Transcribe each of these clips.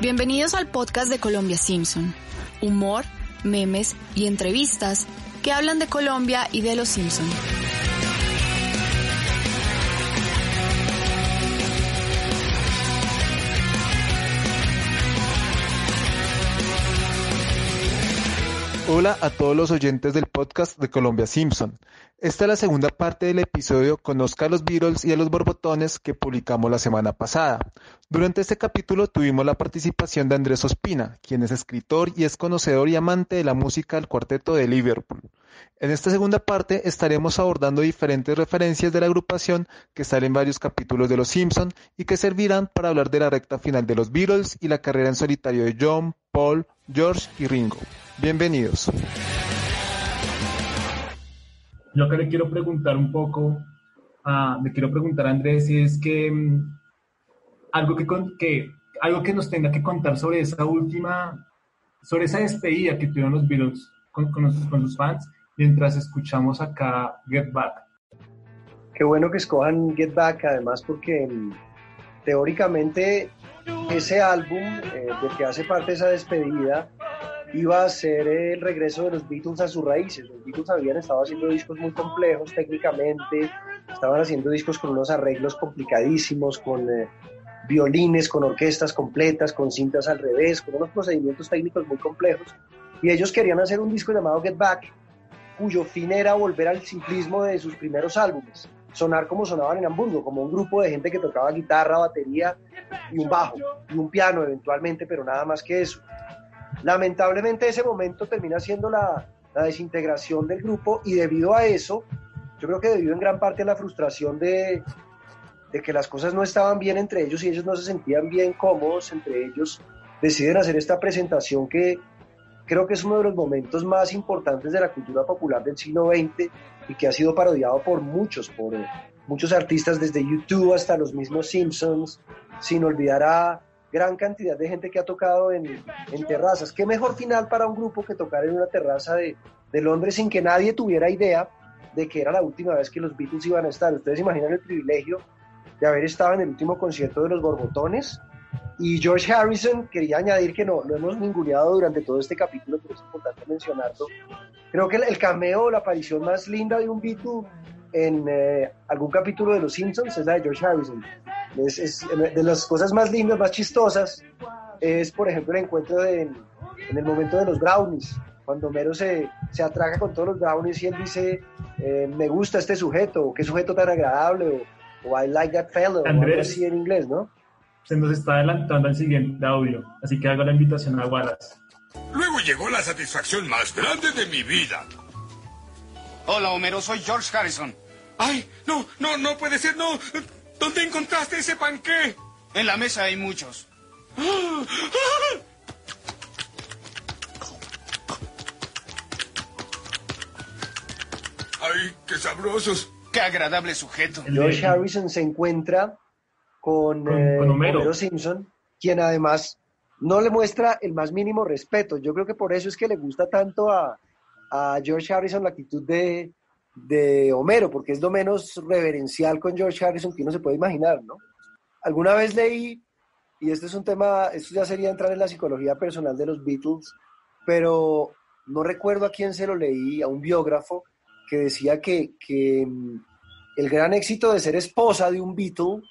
Bienvenidos al podcast de Colombia Simpson. Humor, memes y entrevistas que hablan de Colombia y de los Simpson. Hola a todos los oyentes del podcast de Colombia Simpson. Esta es la segunda parte del episodio Conozca a los Beatles y a los Borbotones que publicamos la semana pasada. Durante este capítulo tuvimos la participación de Andrés Ospina, quien es escritor y es conocedor y amante de la música del cuarteto de Liverpool. En esta segunda parte estaremos abordando diferentes referencias de la agrupación que salen en varios capítulos de Los Simpson y que servirán para hablar de la recta final de los Beatles y la carrera en solitario de John, Paul, George y Ringo. Bienvenidos. Yo acá le quiero preguntar un poco, a, le quiero preguntar a Andrés es que mm, algo que, que, algo que nos tenga que contar sobre esa última, sobre esa despedida que tuvieron los Beatles con, con, con sus fans mientras escuchamos acá Get Back. Qué bueno que escojan Get Back, además porque mm, teóricamente ese álbum eh, que hace parte esa despedida iba a ser el regreso de los Beatles a sus raíces. Los Beatles habían estado haciendo discos muy complejos técnicamente, estaban haciendo discos con unos arreglos complicadísimos, con eh, violines, con orquestas completas, con cintas al revés, con unos procedimientos técnicos muy complejos. Y ellos querían hacer un disco llamado Get Back, cuyo fin era volver al simplismo de sus primeros álbumes, sonar como sonaban en Hamburgo, como un grupo de gente que tocaba guitarra, batería y un bajo, y un piano eventualmente, pero nada más que eso. Lamentablemente ese momento termina siendo la, desintegración del grupo y debido a eso, yo creo que debido en gran parte a la frustración de, de que las cosas no estaban bien entre ellos y ellos no se sentían bien cómodos entre ellos, deciden hacer esta presentación que creo que es uno de los momentos más importantes de la cultura popular del siglo XX y que ha sido parodiado por muchos, por muchos artistas desde YouTube hasta los mismos Simpsons, sin olvidar a gran cantidad de gente que ha tocado en, en, terrazas. ¿Qué mejor final para un grupo que tocar en una terraza de, de, Londres sin que nadie tuviera idea de que era la última vez que los Beatles iban a estar? Ustedes imaginan el privilegio de haber estado en el último concierto de los Borbotones. Y George Harrison, quería añadir que no lo hemos ninguneado durante todo este capítulo, pero es importante mencionarlo. Creo que el, cameo, la aparición más linda de un Beatle en eh, algún capítulo de Los Simpsons es la de George Harrison. Es, es, de las cosas más lindas, más chistosas, es por ejemplo el encuentro de, en el momento de los brownies, cuando Mero se, se atraca con todos los brownies y él dice, eh, me gusta este sujeto, o qué sujeto tan agradable, o, o I like that fellow, Andrés, o algo así en inglés, ¿no? Se nos está adelantando al siguiente audio, así que hago la invitación a Wallace. Luego llegó la satisfacción más grande de mi vida. Hola, Homero, soy George Harrison. ¡Ay! No, no, no puede ser, no. ¿Dónde encontraste ese panqué? En la mesa hay muchos. ¡Ay, qué sabrosos! ¡Qué agradable sujeto! George Harrison se encuentra con, con, eh, con Homero. Homero Simpson, quien además no le muestra el más mínimo respeto. Yo creo que por eso es que le gusta tanto a, a George Harrison la actitud de, de Homero, porque es lo menos reverencial con George Harrison que uno se puede imaginar, ¿no? Alguna vez leí, y este es un tema, esto ya sería entrar en la psicología personal de los Beatles, pero no recuerdo a quién se lo leí, a un biógrafo, que decía que, que mm, el gran éxito de ser esposa de un Beatle,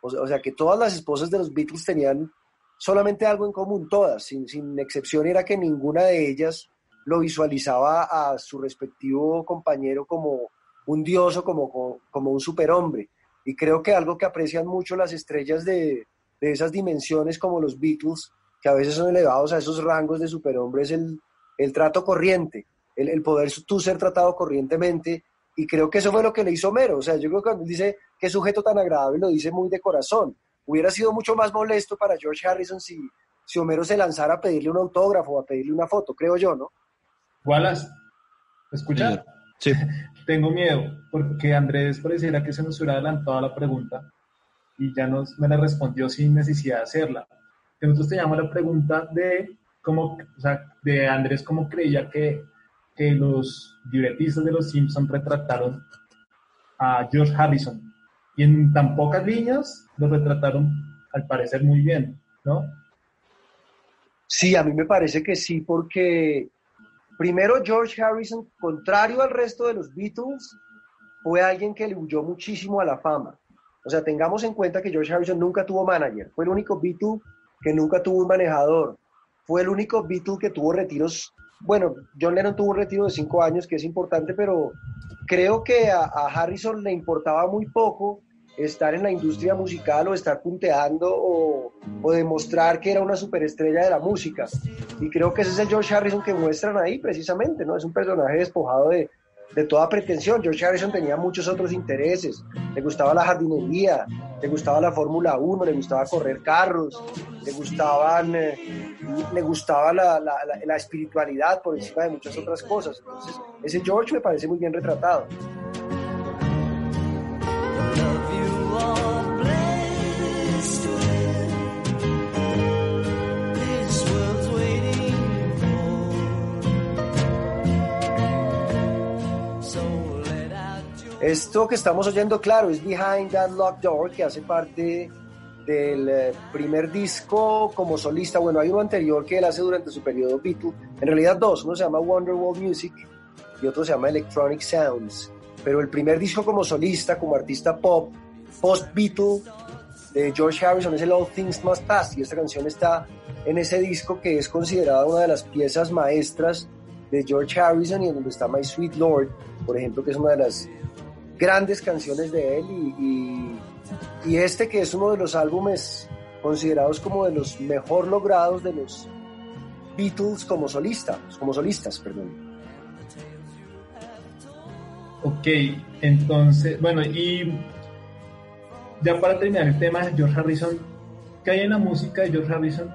o sea, que todas las esposas de los Beatles tenían solamente algo en común, todas, sin, sin excepción, era que ninguna de ellas lo visualizaba a su respectivo compañero como un dios o como, como un superhombre. Y creo que algo que aprecian mucho las estrellas de, de esas dimensiones como los Beatles, que a veces son elevados a esos rangos de superhombre, es el, el trato corriente, el, el, poder tú ser tratado corrientemente. Y creo que eso fue lo que le hizo Homero. O sea, yo creo que cuando dice qué sujeto tan agradable, lo dice muy de corazón. Hubiera sido mucho más molesto para George Harrison si, si Homero se lanzara a pedirle un autógrafo o a pedirle una foto, creo yo, ¿no? Wallace. Sí. Tengo miedo, porque Andrés pareciera que se nos hubiera adelantado a la pregunta y ya nos, me la respondió sin necesidad de hacerla. Nosotros teníamos la pregunta de cómo, o sea, de Andrés cómo creía que, que los libretistas de Los Simpsons retrataron a George Harrison. Y en tan pocas líneas lo retrataron, al parecer, muy bien, ¿no? Sí, a mí me parece que sí, porque primero George Harrison, contrario al resto de los Beatles, fue alguien que le huyó muchísimo a la fama. O sea, tengamos en cuenta que George Harrison nunca tuvo manager, fue el único Beatle que nunca tuvo un manejador, fue el único Beatle que tuvo retiros. Bueno, John Lennon tuvo un retiro de cinco años, que es importante, pero creo que a, Harrison le importaba muy poco estar en la industria musical o estar punteando o, demostrar que era una superestrella de la música. Y creo que ese es el George Harrison que muestran ahí precisamente, ¿no? Es un personaje despojado de, de toda pretensión. George Harrison tenía muchos otros intereses. Le gustaba la jardinería, le gustaba la Fórmula 1, le gustaba correr carros, le gustaban, eh, le gustaba la, la, la, espiritualidad por encima de muchas otras cosas. Entonces, ese George me parece muy bien retratado. Esto que estamos oyendo, claro, es Behind That Locked Door, que hace parte del eh, primer disco como solista. Bueno, hay uno anterior que él hace durante su periodo Beatle, en realidad dos, uno se llama Wonderwall Music y otro se llama Electronic Sounds. Pero el primer disco como solista, como artista pop, post-Beatle, de George Harrison es el All Things Must Pass y esta canción está en ese disco que es considerada una de las piezas maestras de George Harrison y en donde está My Sweet Lord, por ejemplo, que es una de las grandes canciones de él y, y, este que es uno de los álbumes considerados como de los mejor logrados de los Beatles como solistas, como solistas, perdón. Ok, entonces, bueno, y ya para terminar el tema de George Harrison, ¿qué hay en la música de George Harrison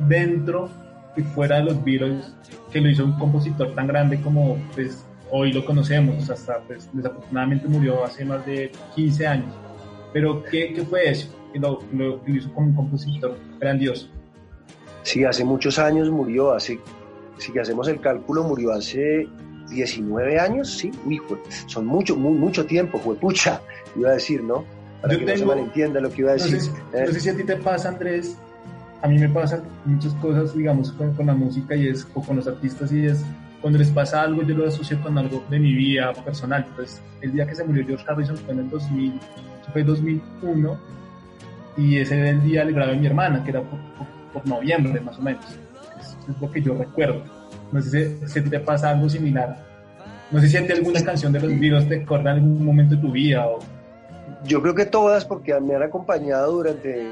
dentro y fuera de los Beatles que lo hizo un compositor tan grande como pues, hoy lo conocemos, hasta pues, desafortunadamente murió hace más de 15 años. Pero ¿qué, qué fue eso? Que lo, lo, hizo como un compositor grandioso. Sí, hace muchos años murió, hace, si hacemos el cálculo, murió hace 19 años, sí, uy, son mucho, mucho tiempo, fue pucha, iba a decir, ¿no? Para Yo que tengo, no se malentienda lo que iba a decir. No sé, si a ti te pasa, Andrés, a mí me pasan muchas cosas, digamos, con, con, la música y es, o con los artistas y es, cuando les pasa algo yo lo asocio con algo de mi vida personal. Entonces, el día que se murió George Harrison fue en el 2000, fue 2001 y ese era el día del grado de mi hermana, que era por, noviembre más o menos. Es, lo que yo recuerdo. No sé si, te pasa algo similar. No sé si hay alguna canción de los Beatles te acuerda en algún momento de tu vida. O... Yo creo que todas, porque me han acompañado durante,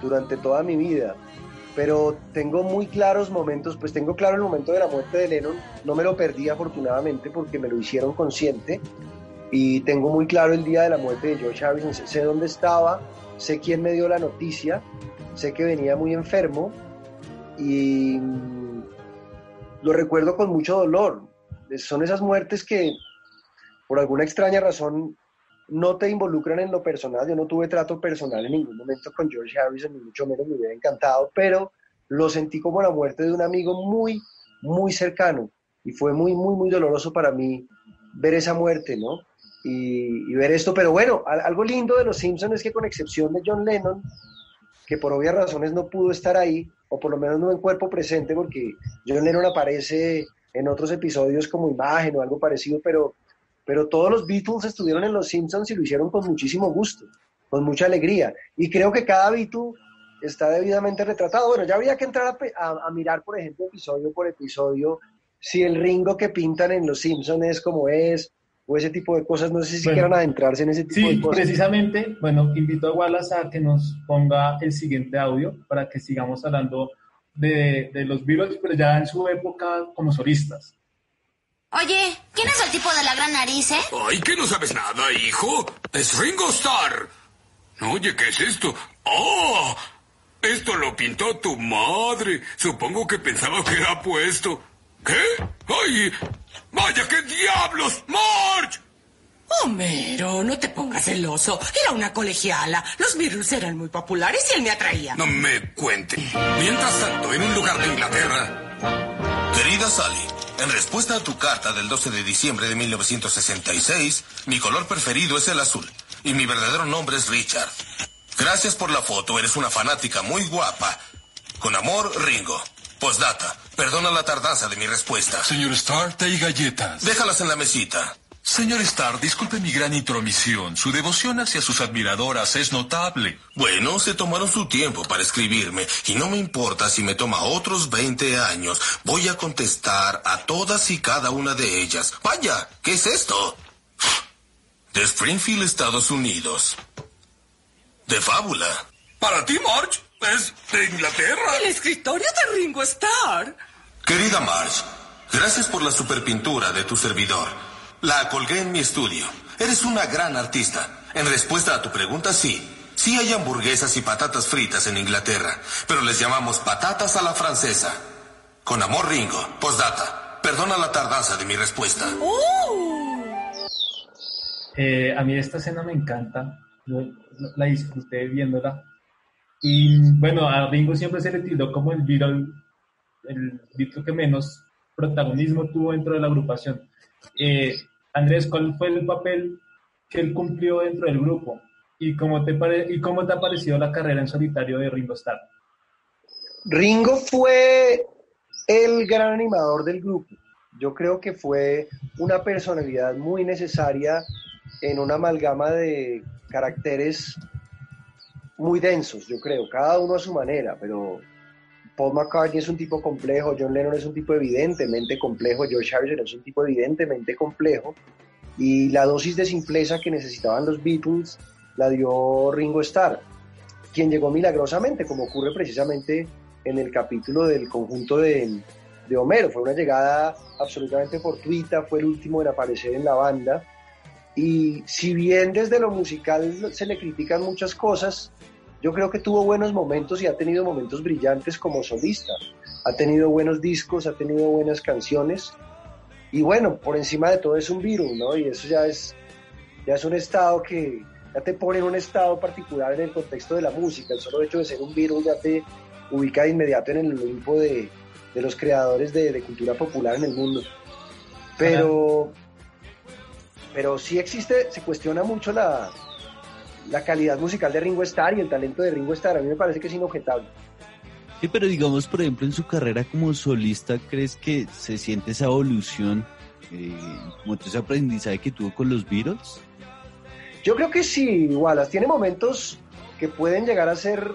durante toda mi vida pero tengo muy claros momentos, pues tengo claro el momento de la muerte de Lennon, no me lo perdí afortunadamente porque me lo hicieron consciente. Y tengo muy claro el día de la muerte de George Harrison, sé dónde estaba, sé quién me dio la noticia, sé que venía muy enfermo y lo recuerdo con mucho dolor. Son esas muertes que por alguna extraña razón no te involucran en lo personal. Yo no tuve trato personal en ningún momento con George Harrison, ni mucho menos me hubiera encantado, pero lo sentí como la muerte de un amigo muy, muy cercano. Y fue muy, muy, muy doloroso para mí ver esa muerte, ¿no? Y, ver esto. Pero bueno, algo lindo de Los Simpsons es que con excepción de John Lennon, que por obvias razones no pudo estar ahí, o por lo menos no en cuerpo presente, porque John Lennon aparece en otros episodios como imagen o algo parecido, pero pero todos los Beatles estuvieron en Los Simpsons y lo hicieron con muchísimo gusto, con mucha alegría. Y creo que cada Beatle está debidamente retratado. Bueno, ya habría que entrar a, mirar, por ejemplo, episodio por episodio, si el Ringo que pintan en Los Simpsons es como es, o ese tipo de cosas. No sé si quieran adentrarse en ese tipo de cosas. Sí, precisamente, bueno, invito a Wallace a que nos ponga el siguiente audio para que sigamos hablando de, de los Beatles, pero ya en su época como solistas. Oye, ¿quién es el tipo de la gran nariz, eh? Ay, que no sabes nada, hijo. Es Ringo Starr. Oye, ¿qué es esto? ¡Oh! Esto lo pintó tu madre. Supongo que pensaba que era puesto. ¿Qué? ¡Ay! ¡Vaya, qué diablos! ¡March! Homero, no te pongas celoso. Era una colegiala. Los Beatles eran muy populares y él me atraía. No me cuente. Mientras tanto, en un lugar de Inglaterra. Querida Sally, en respuesta a tu carta del 12 de diciembre de 1966, mi color preferido es el azul y mi verdadero nombre es Richard. Gracias por la foto, eres una fanática muy guapa. Con amor, Ringo. Postdata. Perdona la tardanza de mi respuesta. Señor Starr, té y galletas. Déjalas en la mesita. Señor Starr, disculpe mi gran intromisión. Su devoción hacia sus admiradoras es notable. Bueno, se tomaron su tiempo para escribirme y no me importa si me toma otros 20 años. Voy a contestar a todas y cada una de ellas. Vaya, ¿qué es esto? De Springfield, Estados Unidos. De fábula. Para ti, March, es de Inglaterra. El escritorio de Ringo Starr. Querida Marge, gracias por la superpintura de tu servidor. La colgué en mi estudio. Eres una gran artista. En respuesta a tu pregunta, sí. Sí hay hamburguesas y patatas fritas en Inglaterra, pero les llamamos patatas a la francesa. Con amor, Ringo. Postdata. Perdona la tardanza de mi respuesta. Eh, a mí esta escena me encanta, yo la disfruté viéndola. Y bueno, a Ringo siempre se le tildó como el Beatle, el Beatle que menos protagonismo tuvo dentro de la agrupación. Eh, Andrés, ¿cuál fue el papel que él cumplió dentro del grupo? ¿Y cómo, te pare- ¿Y cómo te ha parecido la carrera en solitario de Ringo Starr? Ringo fue el gran animador del grupo. Yo creo que fue una personalidad muy necesaria en una amalgama de caracteres muy densos, yo creo, cada uno a su manera, pero Paul McCartney es un tipo complejo, John Lennon es un tipo evidentemente complejo, George Harrison es un tipo evidentemente complejo, y la dosis de simpleza que necesitaban los Beatles la dio Ringo Starr, quien llegó milagrosamente, como ocurre precisamente en el capítulo del conjunto de, de Homero. Fue una llegada absolutamente fortuita, fue el último en aparecer en la banda. Y si bien desde lo musical se le critican muchas cosas, yo creo que tuvo buenos momentos y ha tenido momentos brillantes como solista. Ha tenido buenos discos, ha tenido buenas canciones. Y bueno, por encima de todo es un virus, ¿no? Y eso ya es, ya es un estado que ya te pone en un estado particular en el contexto de la música. El solo hecho de ser un virus ya te ubica de inmediato en el Olimpo de, de los creadores de, cultura popular en el mundo. Pero, pero sí existe, se cuestiona mucho la, la calidad musical de Ringo Starr y el talento de Ringo Starr. A mí me parece que es inobjetable. Sí, pero digamos, por ejemplo, en su carrera como solista, ¿crees que se siente esa evolución, eh, como ese aprendizaje que tuvo con los Beatles? Yo creo que sí, Wallace. Tiene momentos que pueden llegar a ser.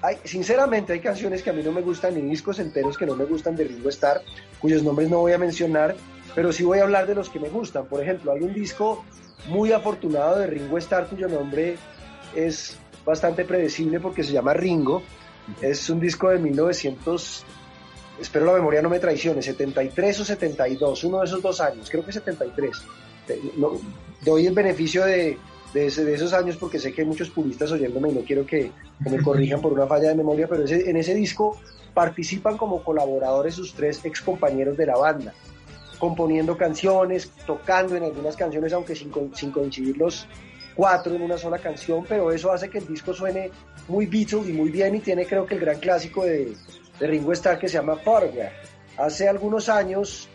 Hay, sinceramente, hay canciones que a mí no me gustan, ni discos enteros que no me gustan de Ringo Starr, cuyos nombres no voy a mencionar, pero sí voy a hablar de los que me gustan. Por ejemplo, hay un disco muy afortunado de Ringo Starr cuyo nombre es bastante predecible porque se llama Ringo. Es un disco de 1900, espero la memoria no me traicione, 73 o 72, uno de esos dos años, creo que 73. Eh, doy el beneficio de, de, esos años porque sé que hay muchos puristas oyéndome y no quiero que, me corrijan por una falla de memoria, pero en ese disco participan como colaboradores sus tres ex compañeros de la banda, componiendo canciones, tocando en algunas canciones, aunque sin, co- sin coincidir los cuatro en una sola canción, pero eso hace que el disco suene muy Beatles y muy bien y tiene creo que el gran clásico de, de Ringo Starr que se llama Photograph. Hace algunos años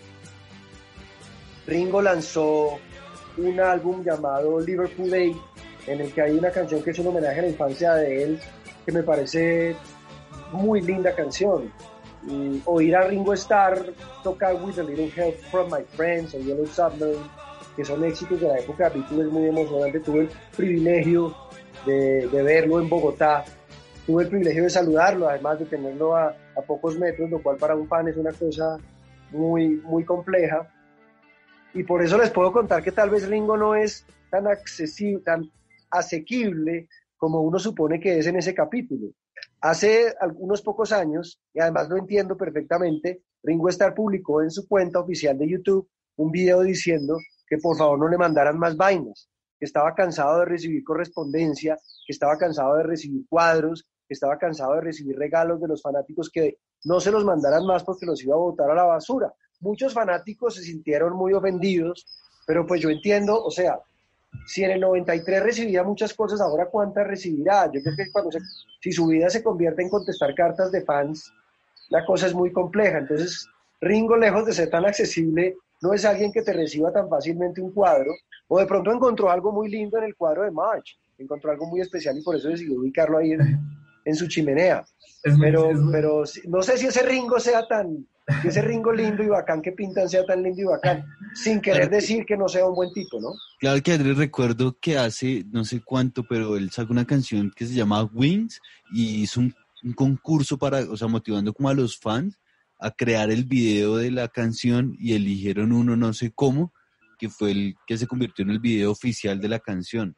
Ringo lanzó un álbum llamado Liverpool Day, en el que hay una canción que es un homenaje a la infancia de él, que me parece muy linda canción. Y oír a Ringo Starr tocar With a Little Help from My Friends o Yellow Submarine, que son éxitos de la época Beatles, es muy emocionante. Tuve el privilegio de, de verlo en Bogotá, tuve el privilegio de saludarlo, además de tenerlo a, a pocos metros, lo cual para un fan es una cosa muy, muy compleja. Y por eso les puedo contar que tal vez Ringo no es tan accesible, tan asequible como uno supone que es en ese capítulo. Hace algunos pocos años, y además lo entiendo perfectamente, Ringo Starr publicó en su cuenta oficial de YouTube un video diciendo que por favor no le mandaran más vainas, que estaba cansado de recibir correspondencia, que estaba cansado de recibir cuadros, que estaba cansado de recibir regalos de los fanáticos que no se los mandaran más porque los iba a botar a la basura. Muchos fanáticos se sintieron muy ofendidos, pero pues yo entiendo, o sea, si en el 93 recibía muchas cosas, ahora cuántas recibirá. Yo creo que si su vida se convierte en contestar cartas de fans, la cosa es muy compleja. Entonces, Ringo, lejos de ser tan accesible, no es alguien que te reciba tan fácilmente un cuadro, o de pronto encontró algo muy lindo en el cuadro de March, encontró algo muy especial y por eso decidió ubicarlo ahí en su chimenea. pero, pero no sé si ese Ringo sea tan, que ese Ringo lindo y bacán que pintan sea tan lindo y bacán, sin querer decir que no sea un buen tipo, ¿no? Claro que Andrés recuerdo que hace no sé cuánto, pero él sacó una canción que se llama Wings y hizo un, un concurso para, o sea, motivando como a los fans a crear el video de la canción y eligieron uno no sé cómo, que fue el que se convirtió en el video oficial de la canción.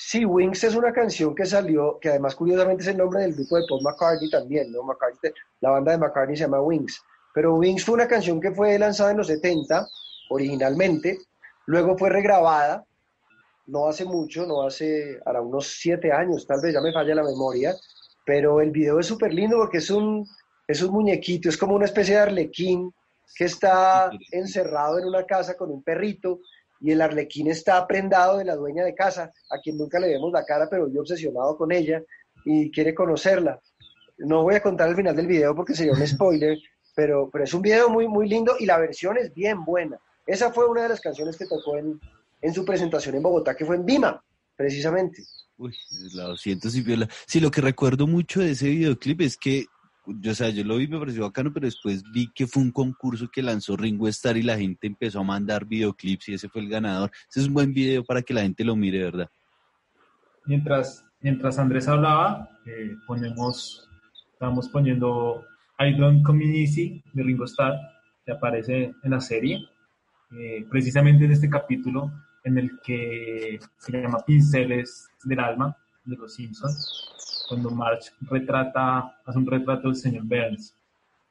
Sí, Wings es una canción que salió, que además curiosamente es el nombre del grupo de Paul McCartney también, ¿no? McCartney, la banda de McCartney se llama Wings. Pero Wings fue una canción que fue lanzada en los 70 originalmente, luego fue regrabada, no hace mucho, no hace, ahora unos 7 años, tal vez ya me falla la memoria, pero el video es súper lindo porque es un, es un muñequito, es como una especie de arlequín que está encerrado en una casa con un perrito y el arlequín está prendado de la dueña de casa, a quien nunca le vemos la cara, pero yo obsesionado con ella y quiere conocerla. No voy a contar el final del video porque sería un spoiler, pero, pero es un video muy, muy lindo y la versión es bien buena. Esa fue una de las canciones que tocó en, en su presentación en Bogotá, que fue en Vima, precisamente. Uy, la 200 y viola. Sí, lo que recuerdo mucho de ese videoclip es que o sea, yo lo vi, me pareció bacano, pero después vi que fue un concurso que lanzó Ringo Starr y la gente empezó a mandar videoclips y ese fue el ganador. Ese es un buen video para que la gente lo mire, ¿verdad? Mientras, mientras Andrés hablaba, eh, ponemos, estamos poniendo I Don't Come Easy de Ringo Starr, que aparece en la serie, eh, precisamente en este capítulo en el que se llama Pinceles del Alma de los Simpsons cuando March retrata, hace un retrato del señor Burns.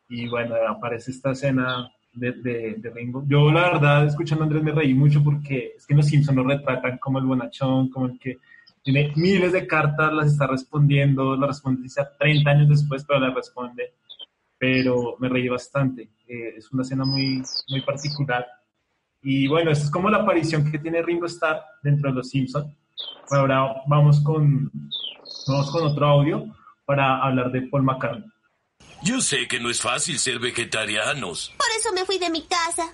Y bueno, aparece esta escena de, de, Ringo. Yo la verdad, escuchando a Andrés me reí mucho porque es que los Simpsons lo retratan como el bonachón, como el que tiene miles de cartas, las está respondiendo, las responde quizá 30 años después, pero las responde. Pero me reí bastante. Eh, es una escena muy, muy particular. Y bueno, esta es como la aparición que tiene Ringo Starr dentro de los Simpsons. ahora vamos con Vamos con otro audio para hablar de Paul McCartney. Yo sé que no es fácil ser vegetarianos. Por eso me fui de mi casa.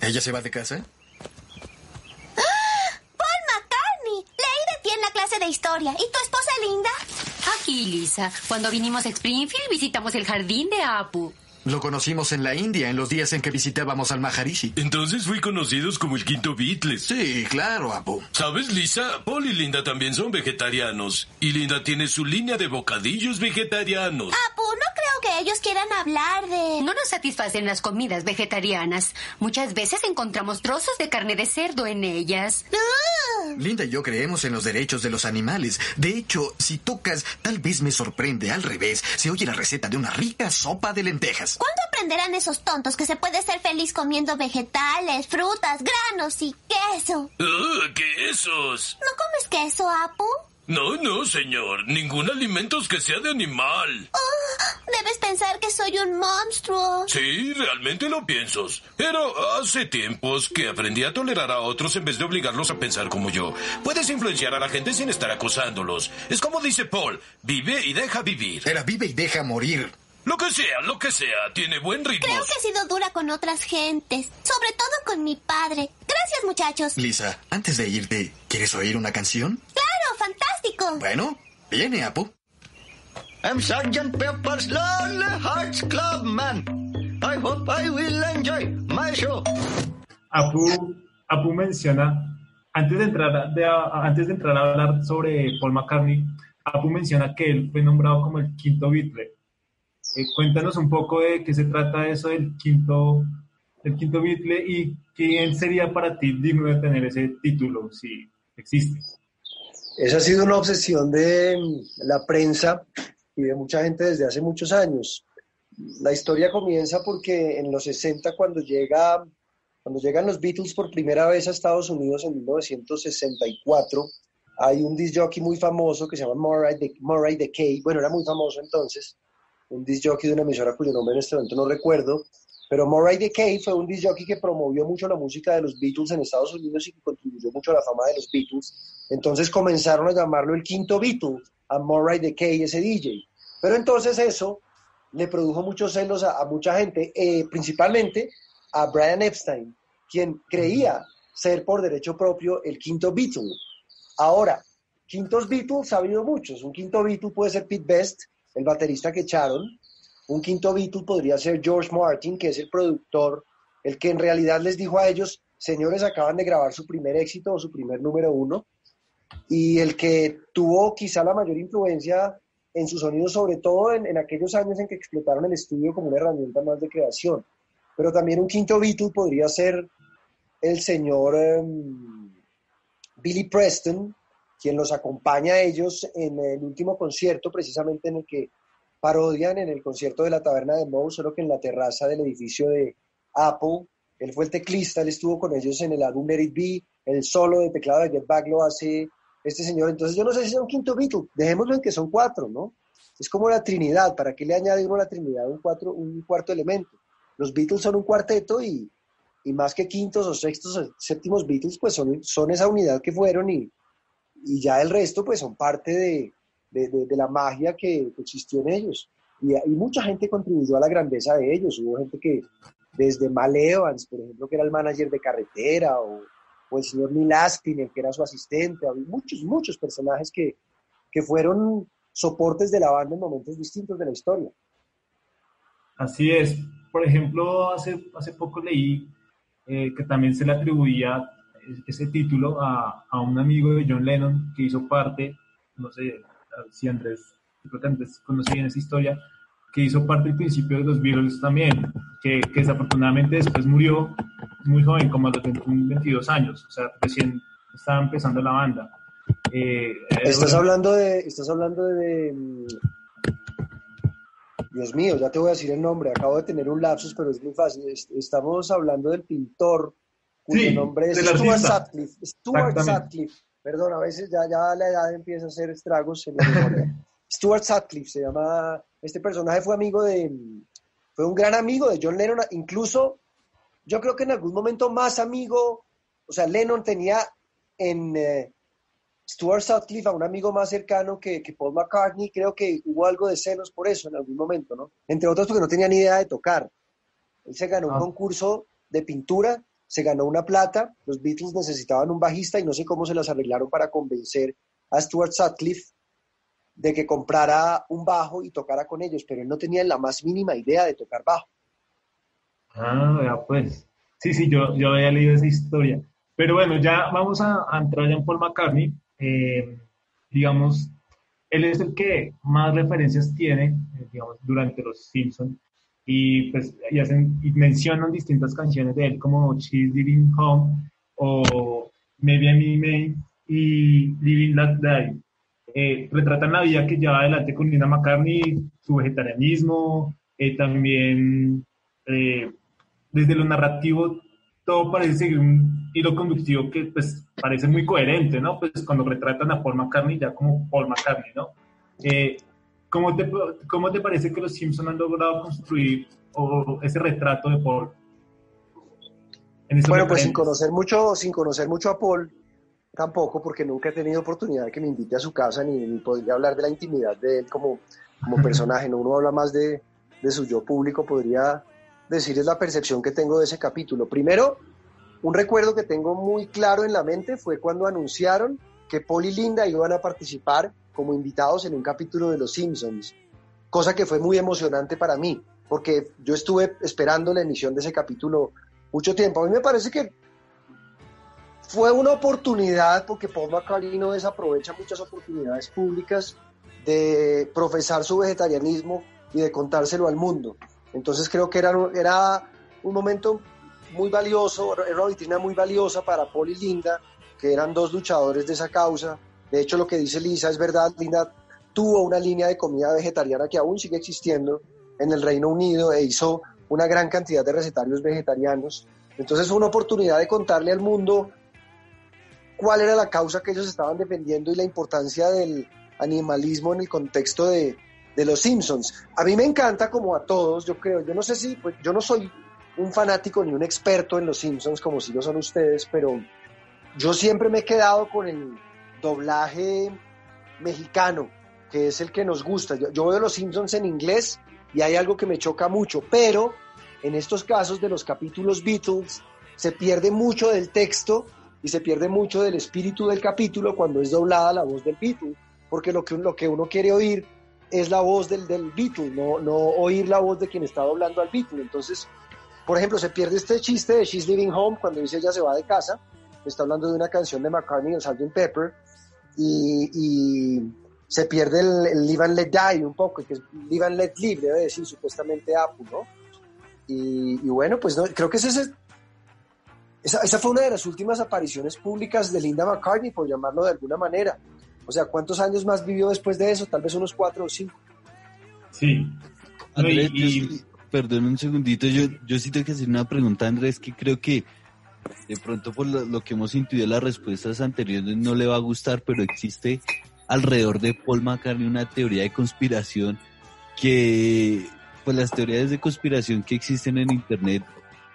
¿Ella se va de casa? ¡Ah! ¡Paul McCartney! Leí de ti en la clase de historia. ¿Y tu esposa Linda? Aquí, Lisa. Cuando vinimos a Springfield visitamos el jardín de Apu. Lo conocimos en la India en los días en que visitábamos al Maharishi. Entonces fui conocidos como el quinto Beatles. Sí, claro, Apu. ¿Sabes, Lisa? Paul y Linda también son vegetarianos. Y Linda tiene su línea de bocadillos vegetarianos. Apu, no creo que ellos quieran hablar de... No nos satisfacen las comidas vegetarianas. Muchas veces encontramos trozos de carne de cerdo en ellas. Linda y yo creemos en los derechos de los animales. De hecho, si tocas, tal vez me sorprende al revés. Se oye la receta de una rica sopa de lentejas. ¿Cuándo aprenderán esos tontos que se puede ser feliz comiendo vegetales, frutas, granos y queso? Uh, ¿Quesos? ¿No comes queso, Apu? No, no, señor. Ningún alimento que sea de animal. Oh, debes pensar que soy un monstruo. Sí, realmente lo pienso. Pero hace tiempos que aprendí a tolerar a otros en vez de obligarlos a pensar como yo. Puedes influenciar a la gente sin estar acosándolos. Es como dice Paul, vive y deja vivir. Era vive y deja morir. Lo que sea, lo que sea, tiene buen ritmo. Creo que he sido dura con otras gentes, sobre todo con mi padre. Gracias, muchachos. Lisa, antes de irte, ¿quieres oír una canción? Claro, fantástico. Bueno, viene, Apu. I'm Sergeant Pepper's Lonely Hearts Club Man. I hope I will enjoy my show. Apu, Apu menciona, antes de, entrar de, antes de entrar a hablar sobre Paul McCartney, Apu menciona que él fue nombrado como el quinto Beatle eh, cuéntanos un poco de qué se trata eso del quinto, del quinto Beatle y quién sería para ti digno de tener ese título, si existe. Esa ha sido una obsesión de la prensa y de mucha gente desde hace muchos años. La historia comienza porque en los 60, cuando, llega, cuando llegan los Beatles por primera vez a Estados Unidos en 1964, hay un disc jockey muy famoso que se llama Murray, Murray Decay, bueno, era muy famoso entonces, un disc jockey de una emisora cuyo nombre en este momento no recuerdo, pero Murray Decay fue un disc jockey que promovió mucho la música de los Beatles en Estados Unidos y que contribuyó mucho a la fama de los Beatles. Entonces comenzaron a llamarlo el quinto Beatle, a Murray Decay, ese DJ. Pero entonces eso le produjo muchos celos a, mucha gente, eh, principalmente a Brian Epstein, quien creía ser por derecho propio el quinto Beatle. Ahora, quintos Beatles ha habido muchos. Un quinto Beatle puede ser Pete Best, el baterista que echaron. Un quinto Beatle podría ser George Martin, que es el productor, el que en realidad les dijo a ellos, señores, acaban de grabar su primer éxito o su primer número uno. Y el que tuvo quizá la mayor influencia en su sonido, sobre todo en, aquellos años en que explotaron el estudio como una herramienta más de creación. Pero también un quinto Beatle podría ser el señor em, Billy Preston, quien los acompaña a ellos en el último concierto, precisamente en el que parodian en el concierto de la taberna de Moe, solo que en la terraza del edificio de Apple. Él fue el teclista, él estuvo con ellos en el álbum Let It Be, el solo de teclado de Get Back lo hace este señor. Entonces yo no sé si es un quinto Beatle, dejémoslo en que son cuatro, ¿no? Es como la Trinidad, ¿para qué le añade uno a la Trinidad un, cuatro, un cuarto elemento? Los Beatles son un cuarteto y, y más que quintos o sextos o séptimos Beatles, pues son, son esa unidad que fueron y, y ya el resto pues son parte de, de, de, la magia que existió en ellos. Y, y, mucha gente contribuyó a la grandeza de ellos. Hubo gente que, desde Mal Evans, por ejemplo, que era el manager de carretera, o, o el señor Neil Aspin, que era su asistente, había muchos, muchos personajes que, que fueron soportes de la banda en momentos distintos de la historia. Así es. Por ejemplo, hace, hace poco leí eh, que también se le atribuía ese título a, a, un amigo de John Lennon que hizo parte, no sé si Andrés, creo que Andrés conoce bien esa historia, que hizo parte del principio de los Beatles también, que, que desafortunadamente después murió muy joven, como a los 22 años, o sea, recién estaba empezando la banda. Eh, estás, hablando de, estás hablando de, Dios mío, ya te voy a decir el nombre, acabo de tener un lapsus, pero es muy fácil. Estamos hablando del pintor cuyo nombre es Stuart Sutcliffe. Stuart Sutcliffe. Perdón, a veces ya, ya la edad empieza a hacer estragos en la memoria. Stuart Sutcliffe se llama, este personaje fue amigo de, fue un gran amigo de John Lennon, incluso yo creo que en algún momento más amigo, o sea, Lennon tenía en, eh, Stuart Sutcliffe a un amigo más cercano que, Paul McCartney, creo que hubo algo de celos por eso en algún momento, ¿no? Entre otros porque no tenía ni idea de tocar. Él se ganó un ah. concurso de pintura, se ganó una plata, los Beatles necesitaban un bajista y no sé cómo se las arreglaron para convencer a Stuart Sutcliffe de que comprara un bajo y tocara con ellos, pero él no tenía la más mínima idea de tocar bajo. Ah, ya pues. Sí, sí, yo, yo había leído esa historia. Pero bueno, ya vamos a, a entrar en Paul McCartney. Eh, digamos, él es el que más referencias tiene, eh, digamos, durante los Simpsons. Y pues y hacen, y mencionan distintas canciones de él, como She's Living Home o Maybe I'm May y Living Like Day. Eh, retratan la vida que lleva adelante con Nina McCartney, su vegetarianismo, también desde lo narrativo todo parece seguir un hilo conductivo que pues parece muy coherente, ¿no? Pues cuando retratan a Paul McCartney ya como Paul McCartney, ¿no? ¿Cómo, te, ¿Cómo te parece que los Simpsons han logrado construir o, ese retrato de Paul? bueno, pues sin conocer, mucho, sin conocer mucho a Paul, tampoco, porque nunca he tenido oportunidad de que me invite a su casa ni, ni podría hablar de la intimidad de él como, como personaje, ¿no? Uno habla más de, de su yo público, podría decirles la percepción que tengo de ese capítulo. Primero, un recuerdo que tengo muy claro en la mente fue cuando anunciaron que Paul y Linda iban a participar como invitados en un capítulo de Los Simpsons, cosa que fue muy emocionante para mí, porque yo estuve esperando la emisión de ese capítulo mucho tiempo. A mí me parece que fue una oportunidad, porque Paul McCartney no desaprovecha muchas oportunidades públicas de profesar su vegetarianismo y de contárselo al mundo. Entonces creo que era, era un momento muy valioso, era una vitrina muy valiosa para Paul y Linda, que eran dos luchadores de esa causa. De hecho, lo que dice Lisa es verdad, Linda tuvo una línea de comida vegetariana que aún sigue existiendo en el Reino Unido e hizo una gran cantidad de recetarios vegetarianos. Entonces fue una oportunidad de contarle al mundo cuál era la causa que ellos estaban defendiendo y la importancia del animalismo en el contexto de, de los Simpsons. A mí me encanta como a todos, yo creo, yo no sé si, pues, yo no soy un fanático ni un experto en los Simpsons como si lo son ustedes, pero yo siempre me he quedado con el doblaje mexicano, que es el que nos gusta. Yo, veo los Simpsons en inglés y hay algo que me choca mucho, pero en estos casos de los capítulos Beatles se pierde mucho del texto y se pierde mucho del espíritu del capítulo cuando es doblada la voz del Beatle, porque lo que, lo que uno quiere oír es la voz del, del Beatle, no, no oír la voz de quien está doblando al Beatle. Entonces, por ejemplo, se pierde este chiste de She's Living Home cuando dice ella se va de casa, está hablando de una canción de McCartney, el Sgt. Pepper, y, y se pierde el, el, Live and Let Die un poco, que es Live and Let Live, debe decir supuestamente Apple, ¿no? Y, y bueno, pues no, creo que ese es esa, esa, fue una de las últimas apariciones públicas de Linda McCartney, por llamarlo de alguna manera. O sea, ¿cuántos años más vivió después de eso? Tal vez unos cuatro o cinco. Sí. Andrés, y, yo, perdón un segundito, yo, yo sí tengo que hacer una pregunta, Andrés, que creo que de pronto por lo, que hemos intuido las respuestas anteriores no le va a gustar, pero existe alrededor de Paul McCartney una teoría de conspiración que, pues las teorías de conspiración que existen en Internet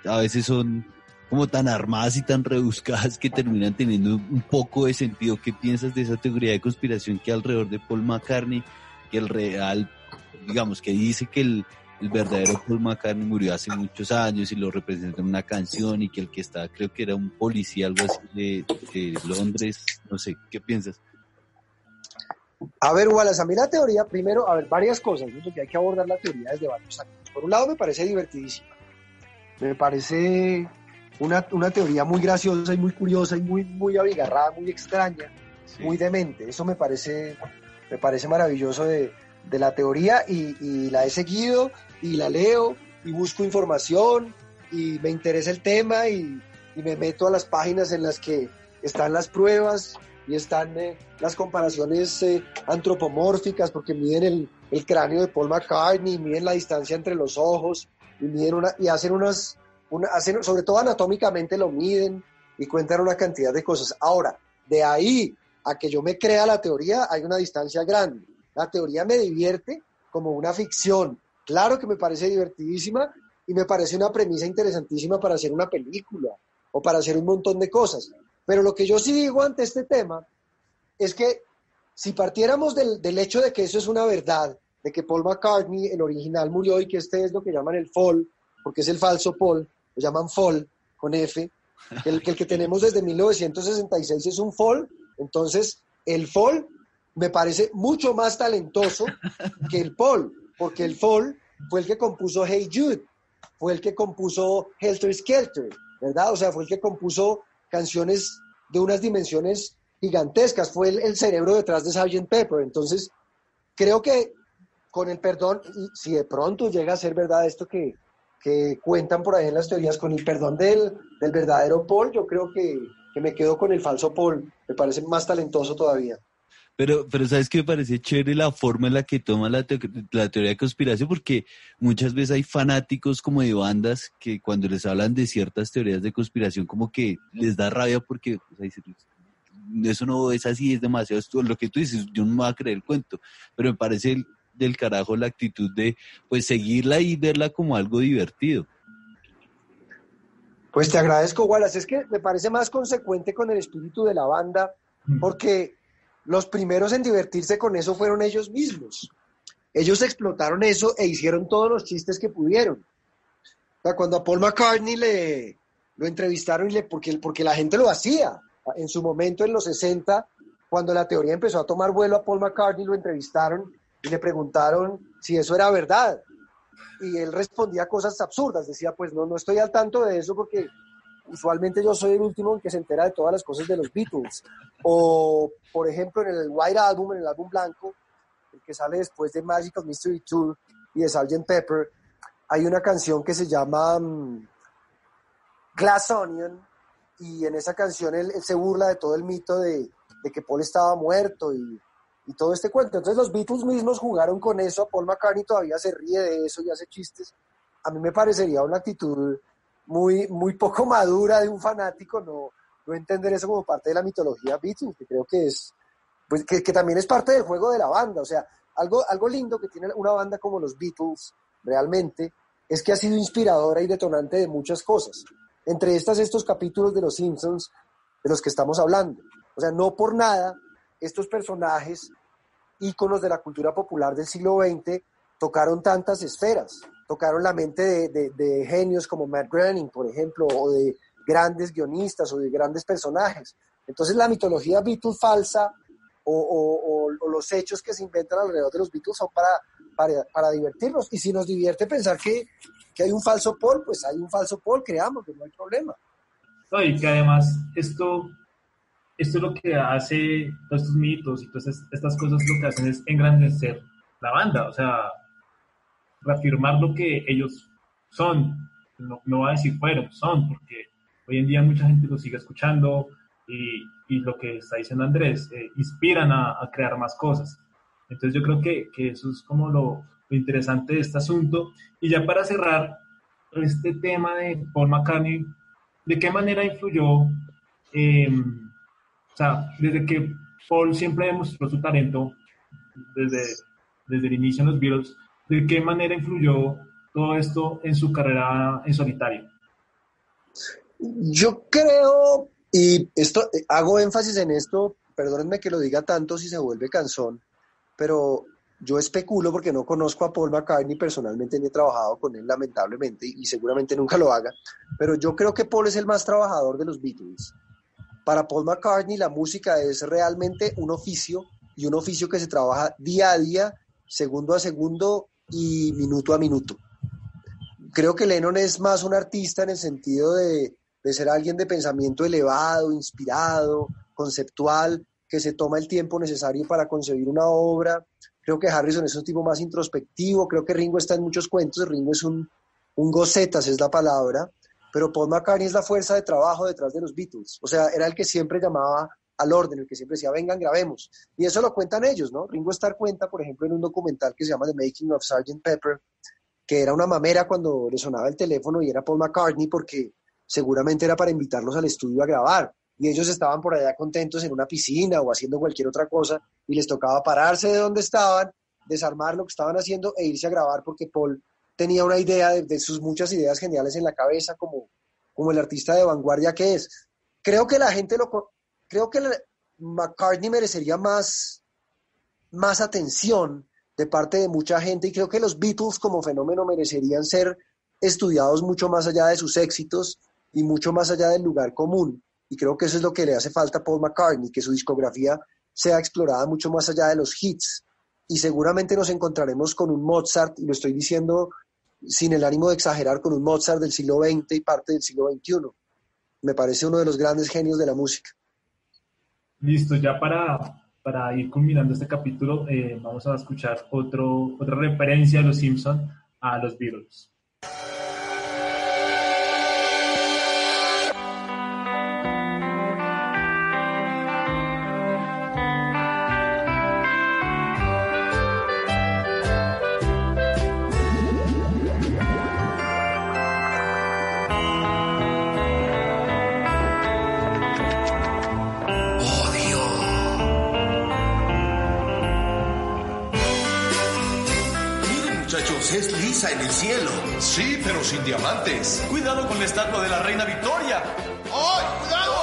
a veces son como tan armadas y tan rebuscadas que terminan teniendo un poco de sentido. ¿Qué piensas de esa teoría de conspiración que alrededor de Paul McCartney, que el real, digamos, que dice que el, el verdadero Paul McCartney murió hace muchos años y lo representa en una canción y que el que está, creo que era un policía, algo así de, de Londres, no sé, ¿qué piensas? A ver, Wallace, a mí la teoría, primero, a ver, varias cosas, ¿no? porque hay que abordar la teoría desde varios ángulos. Por un lado, me parece divertidísima. Me parece una, una, teoría muy graciosa y muy curiosa y muy, muy abigarrada, muy extraña, sí. muy demente. Eso me parece, me parece maravilloso de, de la teoría y, y, la he seguido y la leo y busco información y me interesa el tema y, me meto a las páginas en las que están las pruebas y están eh, las comparaciones eh, antropomórficas porque miden el, el, cráneo de Paul McCartney, miden la distancia entre los ojos y, miden una, y hacen unas una, sobre todo anatómicamente lo miden y cuentan una cantidad de cosas. Ahora, de ahí a que yo me crea la teoría hay una distancia grande. La teoría me divierte como una ficción. Claro que me parece divertidísima y me parece una premisa interesantísima para hacer una película o para hacer un montón de cosas. Pero lo que yo sí digo ante este tema es que si partiéramos del, del hecho de que eso es una verdad, de que Paul McCartney, el original, murió y que este es lo que llaman el fall, porque es el falso Paul, lo llaman fall con F, que el, el que tenemos desde 1966 es un fall, entonces el fall me parece mucho más talentoso que el Paul, porque el fall fue el que compuso Hey Jude, fue el que compuso Helter Skelter, ¿verdad? O sea, fue el que compuso canciones de unas dimensiones gigantescas, fue el, cerebro detrás de Sgt. Pepper. Entonces, creo que con el perdón, si de pronto llega a ser verdad esto que, que cuentan por ahí en las teorías, con el perdón del, del verdadero Paul, yo creo que, que, me quedo con el falso Paul, me parece más talentoso todavía. Pero, pero sabes que me parece chévere la forma en la que toma la, te la, teoría de conspiración, porque muchas veces hay fanáticos como de bandas que cuando les hablan de ciertas teorías de conspiración como que les da rabia porque eso no es así, es demasiado esto, lo que tú dices, yo no me voy a creer el cuento, pero me parece del carajo la actitud de pues seguirla y verla como algo divertido. Pues te agradezco, Wallace. Es que me parece más consecuente con el espíritu de la banda, porque los primeros en divertirse con eso fueron ellos mismos. Ellos explotaron eso e hicieron todos los chistes que pudieron. O cuando a Paul McCartney le lo entrevistaron y le, porque, porque la gente lo hacía en su momento en los 60, cuando la teoría empezó a tomar vuelo a Paul McCartney, lo entrevistaron y le preguntaron si eso era verdad. Y él respondía cosas absurdas, decía, pues no, no estoy al tanto de eso porque usualmente yo soy el último en que se entera de todas las cosas de los Beatles. O, por ejemplo, en el White Album, en el álbum blanco, el que sale después de Magical Mystery Tour y de Sgt. Pepper, hay una canción que se llama um, Glass Onion, y en esa canción él, se burla de todo el mito de, que Paul estaba muerto y, todo este cuento. Entonces los Beatles mismos jugaron con eso, Paul McCartney todavía se ríe de eso y hace chistes. A mí me parecería una actitud muy, muy poco madura de un fanático no, no entender eso como parte de la mitología Beatles, que creo que es, pues que, que, también es parte del juego de la banda. O sea, algo, algo lindo que tiene una banda como los Beatles realmente es que ha sido inspiradora y detonante de muchas cosas. Entre estas, estos capítulos de Los Simpsons de los que estamos hablando. O sea, no por nada, estos personajes, íconos de la cultura popular del siglo XX, tocaron tantas esferas. Tocaron la mente de, de, de genios como Matt Groening, por ejemplo, o de grandes guionistas o de grandes personajes. Entonces la mitología Beatles falsa o, los hechos que se inventan alrededor de los Beatles son para, para, para divertirnos. Y si nos divierte pensar que, que, hay un falso Paul, pues hay un falso Paul, creamos, que no hay problema. y que además esto, esto es lo que hace todos estos mitos y todas estas cosas lo que hacen es engrandecer la banda, o sea, reafirmar lo que ellos son, no, no va a decir fueron, son, porque hoy en día mucha gente lo sigue escuchando y, y lo que está diciendo Andrés, eh, inspiran a, a, crear más cosas. Entonces yo creo que, que eso es como lo, lo, interesante de este asunto. Y ya para cerrar este tema de Paul McCartney, ¿de qué manera influyó, eh, o sea, desde que Paul siempre demostró su talento, desde, desde el inicio en los Beatles, ¿de qué manera influyó todo esto en su carrera en solitario? Yo creo, y esto hago énfasis en esto, perdónenme que lo diga tanto si se vuelve cansón, pero yo especulo porque no conozco a Paul McCartney personalmente ni he trabajado con él lamentablemente y seguramente nunca lo haga, pero yo creo que Paul es el más trabajador de los Beatles. Para Paul McCartney la música es realmente un oficio y un oficio que se trabaja día a día, segundo a segundo y minuto a minuto. Creo que Lennon es más un artista en el sentido de, de ser alguien de pensamiento elevado, inspirado, conceptual, que se toma el tiempo necesario para concebir una obra. Creo que Harrison es un tipo más introspectivo, creo que Ringo está en muchos cuentos, Ringo es un, un gocetas, es la palabra, pero Paul McCartney es la fuerza de trabajo detrás de los Beatles. O sea, era el que siempre llamaba al orden, el que siempre decía, vengan, grabemos. Y eso lo cuentan ellos, ¿no? Ringo Starr cuenta, por ejemplo, en un documental que se llama The Making of Sgt. Pepper, que era una mamera cuando le sonaba el teléfono y era Paul McCartney porque seguramente era para invitarlos al estudio a grabar. Y ellos estaban por allá contentos en una piscina o haciendo cualquier otra cosa y les tocaba pararse de donde estaban, desarmar lo que estaban haciendo e irse a grabar porque Paul tenía una idea de, sus muchas ideas geniales en la cabeza como, como el artista de vanguardia que es. Creo que la gente lo... Creo que McCartney merecería más, más atención de parte de mucha gente y creo que los Beatles como fenómeno merecerían ser estudiados mucho más allá de sus éxitos y mucho más allá del lugar común. Y creo que eso es lo que le hace falta a Paul McCartney, que su discografía sea explorada mucho más allá de los hits. Y seguramente nos encontraremos con un Mozart, y lo estoy diciendo sin el ánimo de exagerar, con un Mozart del siglo XX y parte del siglo XXI. Me parece uno de los grandes genios de la música. Listo, ya para, para ir culminando este capítulo, eh, vamos a escuchar otro, otra referencia de los Simpson a los Beatles. En el cielo. Sí, pero sin diamantes. Cuidado con la estatua de la reina Victoria. ¡Ay, cuidado!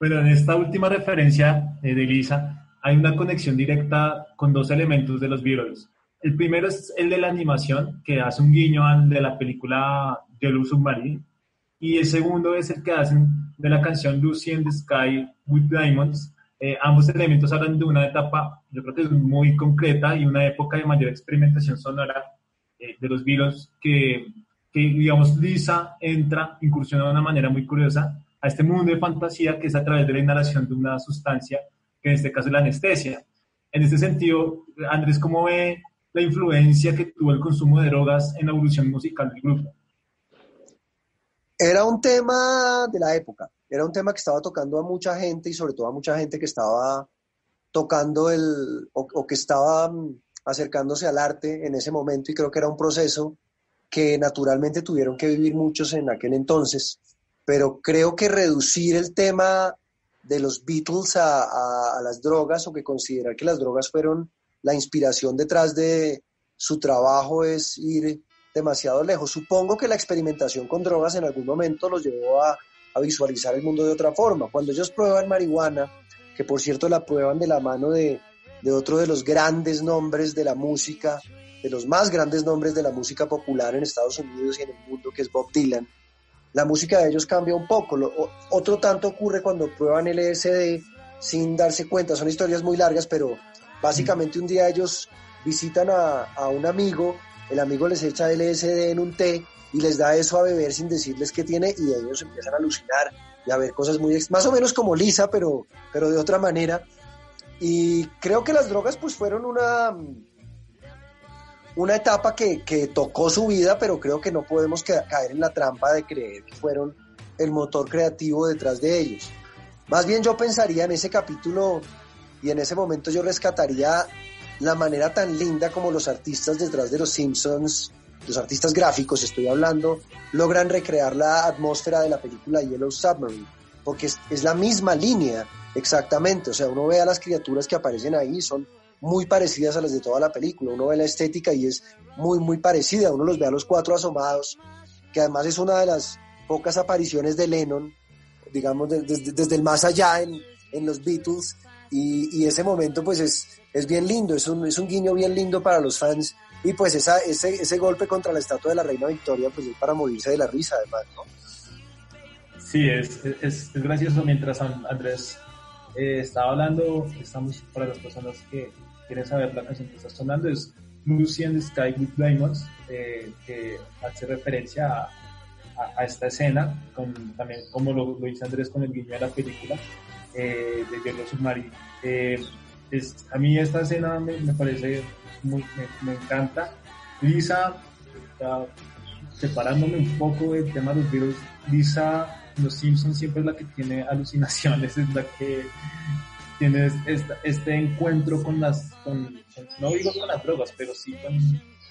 Bueno, en esta última referencia eh, de Lisa hay una conexión directa con dos elementos de los Beatles. El primero es el de la animación, que hace un guiño al de la película Yellow Submarine. Y el segundo es el que hacen de la canción Lucy in the Sky with Diamonds, eh, ambos elementos hablan de una etapa, yo creo que es muy concreta y una época de mayor experimentación sonora eh, de los Beatles que, que, digamos, Lisa entra, incursiona de una manera muy curiosa a este mundo de fantasía que es a través de la inhalación de una sustancia, que en este caso es la anestesia. En este sentido, Andrés, ¿cómo ve la influencia que tuvo el consumo de drogas en la evolución musical del grupo? Era un tema de la época era un tema que estaba tocando a mucha gente y sobre todo a mucha gente que estaba tocando el, o, que estaba mm, acercándose al arte en ese momento y creo que era un proceso que naturalmente tuvieron que vivir muchos en aquel entonces, pero creo que reducir el tema de los Beatles a, a, las drogas o que considerar que las drogas fueron la inspiración detrás de su trabajo es ir demasiado lejos. Supongo que la experimentación con drogas en algún momento los llevó a a visualizar el mundo de otra forma. Cuando ellos prueban marihuana, que por cierto la prueban de la mano de, de otro de los grandes nombres de la música, de los más grandes nombres de la música popular en Estados Unidos y en el mundo, que es Bob Dylan, la música de ellos cambia un poco. Lo- otro tanto ocurre cuando prueban LSD sin darse cuenta. Son historias muy largas, pero básicamente un día ellos visitan a, a un amigo, el amigo les echa LSD en un té y les da eso a beber sin decirles qué tiene y ellos empiezan a alucinar y a ver cosas muy más o menos como Lisa, pero, pero de otra manera. Y creo que las drogas pues fueron una, una etapa que, que tocó su vida, pero creo que no podemos ca- caer en la trampa de creer que fueron el motor creativo detrás de ellos. Más bien yo pensaría en ese capítulo y en ese momento yo rescataría la manera tan linda como los artistas detrás de los Simpsons, los artistas gráficos estoy hablando, logran recrear la atmósfera de la película Yellow Submarine, porque es, la misma línea exactamente, o sea, uno ve a las criaturas que aparecen ahí, son muy parecidas a las de toda la película, uno ve la estética y es muy, muy parecida, uno los ve a los cuatro asomados, que además es una de las pocas apariciones de Lennon, digamos, de- desde, desde el más allá en, en los Beatles, y, y ese momento pues es, es bien lindo, es un, es un guiño bien lindo para los fans, y pues esa, ese, ese golpe contra la estatua de la reina Victoria pues es para morirse de la risa además, ¿no? Sí, es, es, es gracioso mientras An- Andrés eh, estaba hablando, estamos para las personas que quieren saber la canción que está sonando, es Lucy in the Sky with Diamonds, eh, que hace referencia a, a- a esta escena, con, también como lo, lo dice Andrés con el guiño de la película eh, de Yellow Submarine. Es, a mí esta escena me, me parece muy, me, encanta. Lisa, separándome un poco del tema de los virus, Lisa, los Simpsons siempre es la que tiene alucinaciones, es la que tiene esta- este encuentro con las, con, no digo con las drogas, pero sí con,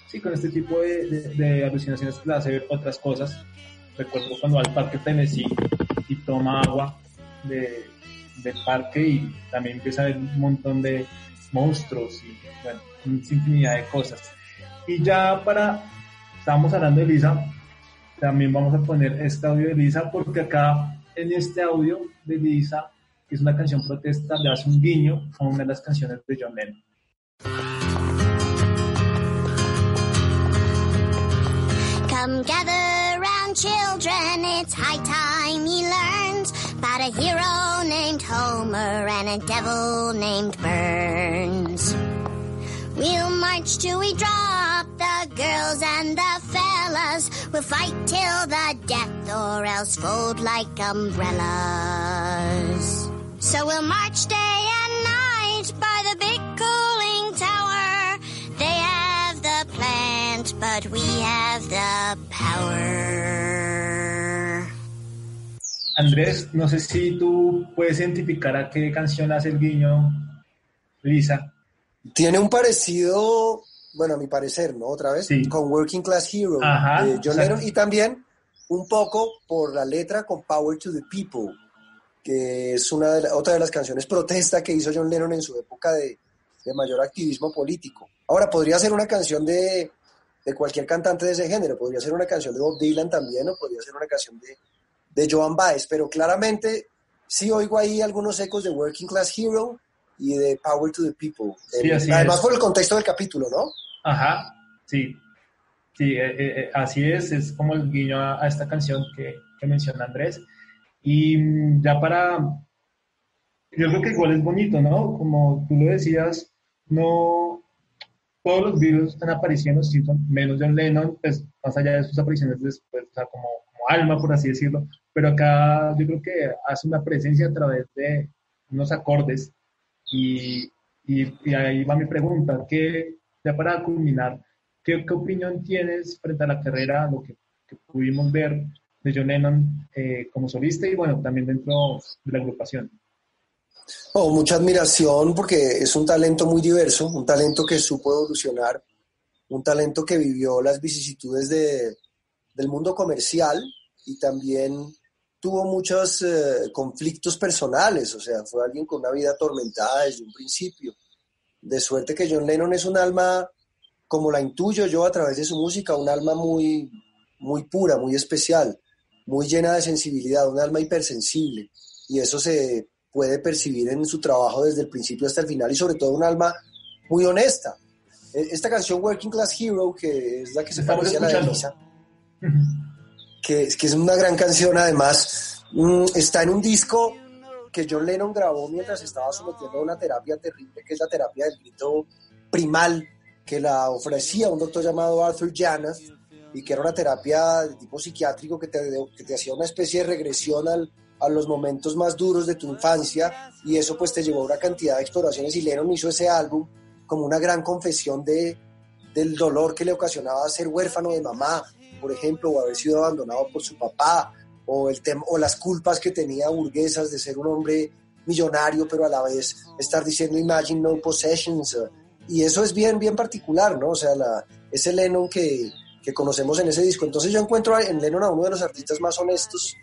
sí, con este tipo de, de- alucinaciones que le hace ver otras cosas. Recuerdo cuando va al parque Tennessee y toma agua de, del parque y también empieza a ver un montón de monstruos y bueno, infinidad de cosas. Y ya para, estábamos hablando de Lisa, también vamos a poner este audio de Lisa porque acá en este audio de Lisa, que es una canción protesta, le hace un guiño a una de las canciones de John Lennon. Come gather round, children, it's high time he learns about a hero named Homer and a devil named Burns. We'll march till we drop the girls and the fellas. We'll fight till the death or else fold like umbrellas. So we'll march day and night by the big cooling tower. They have the plant, but we have the power. Andrés, no sé si tú puedes identificar a qué canción hace el guiño Lisa. Tiene un parecido, bueno, a mi parecer, ¿no? Otra vez, con Working Class Hero Ajá, de John. Lennon y también un poco por la letra con Power to the People, que es una de la- otra de las canciones protesta que hizo John Lennon en su época de, de mayor activismo político. Ahora, podría ser una canción de, de cualquier cantante de ese género, podría ser una canción de Bob Dylan también, o podría ser una canción de, de Joan Baez, pero claramente sí oigo ahí algunos ecos de Working Class Hero y de Power to the People. Sí, Eh, Además es. por el contexto del capítulo, ¿no? Ajá, sí. Sí, eh, eh, así es, es como el guiño a, a esta canción que, que menciona Andrés. Y mm, ya para, yo creo que igual es bonito, ¿no? Como tú lo decías, no, todos los virus están apareciendo, Simpson, menos John Lennon, pues más allá de sus apariciones después, o sea, como, como alma, por así decirlo, pero acá yo creo que hace una presencia a través de unos acordes y, y, y ahí va mi pregunta, que ya para culminar, ¿qué, qué opinión tienes frente a la carrera, lo que, que pudimos ver de John Lennon eh, como solista y bueno, también dentro de la agrupación? Oh, mucha admiración porque es un talento muy diverso, un talento que supo evolucionar, un talento que vivió las vicisitudes de, del mundo comercial y también tuvo muchos eh, conflictos personales, o sea, fue alguien con una vida atormentada desde un principio. De suerte que John Lennon es un alma, como la intuyo yo a través de su música, un alma muy, muy pura, muy especial, muy llena de sensibilidad, un alma hipersensible. Y eso se puede percibir en su trabajo desde el principio hasta el final y sobre todo un alma muy honesta. Eh, Esta canción Working Class Hero, que es la que se parece a la de. Lisa, que, que es una gran canción además, mm, está en un disco que John Lennon grabó mientras estaba sometiendo a una terapia terrible, que es la terapia del grito primal, que la ofrecía un doctor llamado Arthur Janath, y que era una terapia de tipo psiquiátrico que te, que te hacía una especie de regresión al- a los momentos más duros de tu infancia, y eso pues te llevó a una cantidad de exploraciones, y Lennon hizo ese álbum como una gran confesión de, del dolor que le ocasionaba ser huérfano de mamá, por ejemplo, o haber sido abandonado por su papá, o, el tem- o las culpas que tenía burguesas de ser un hombre millonario, pero a la vez estar diciendo Imagine No Possessions. Y eso es bien, bien particular, ¿no? O sea, la, ese Lennon que, que conocemos en ese disco. Entonces yo encuentro en Lennon a uno de los artistas más honestos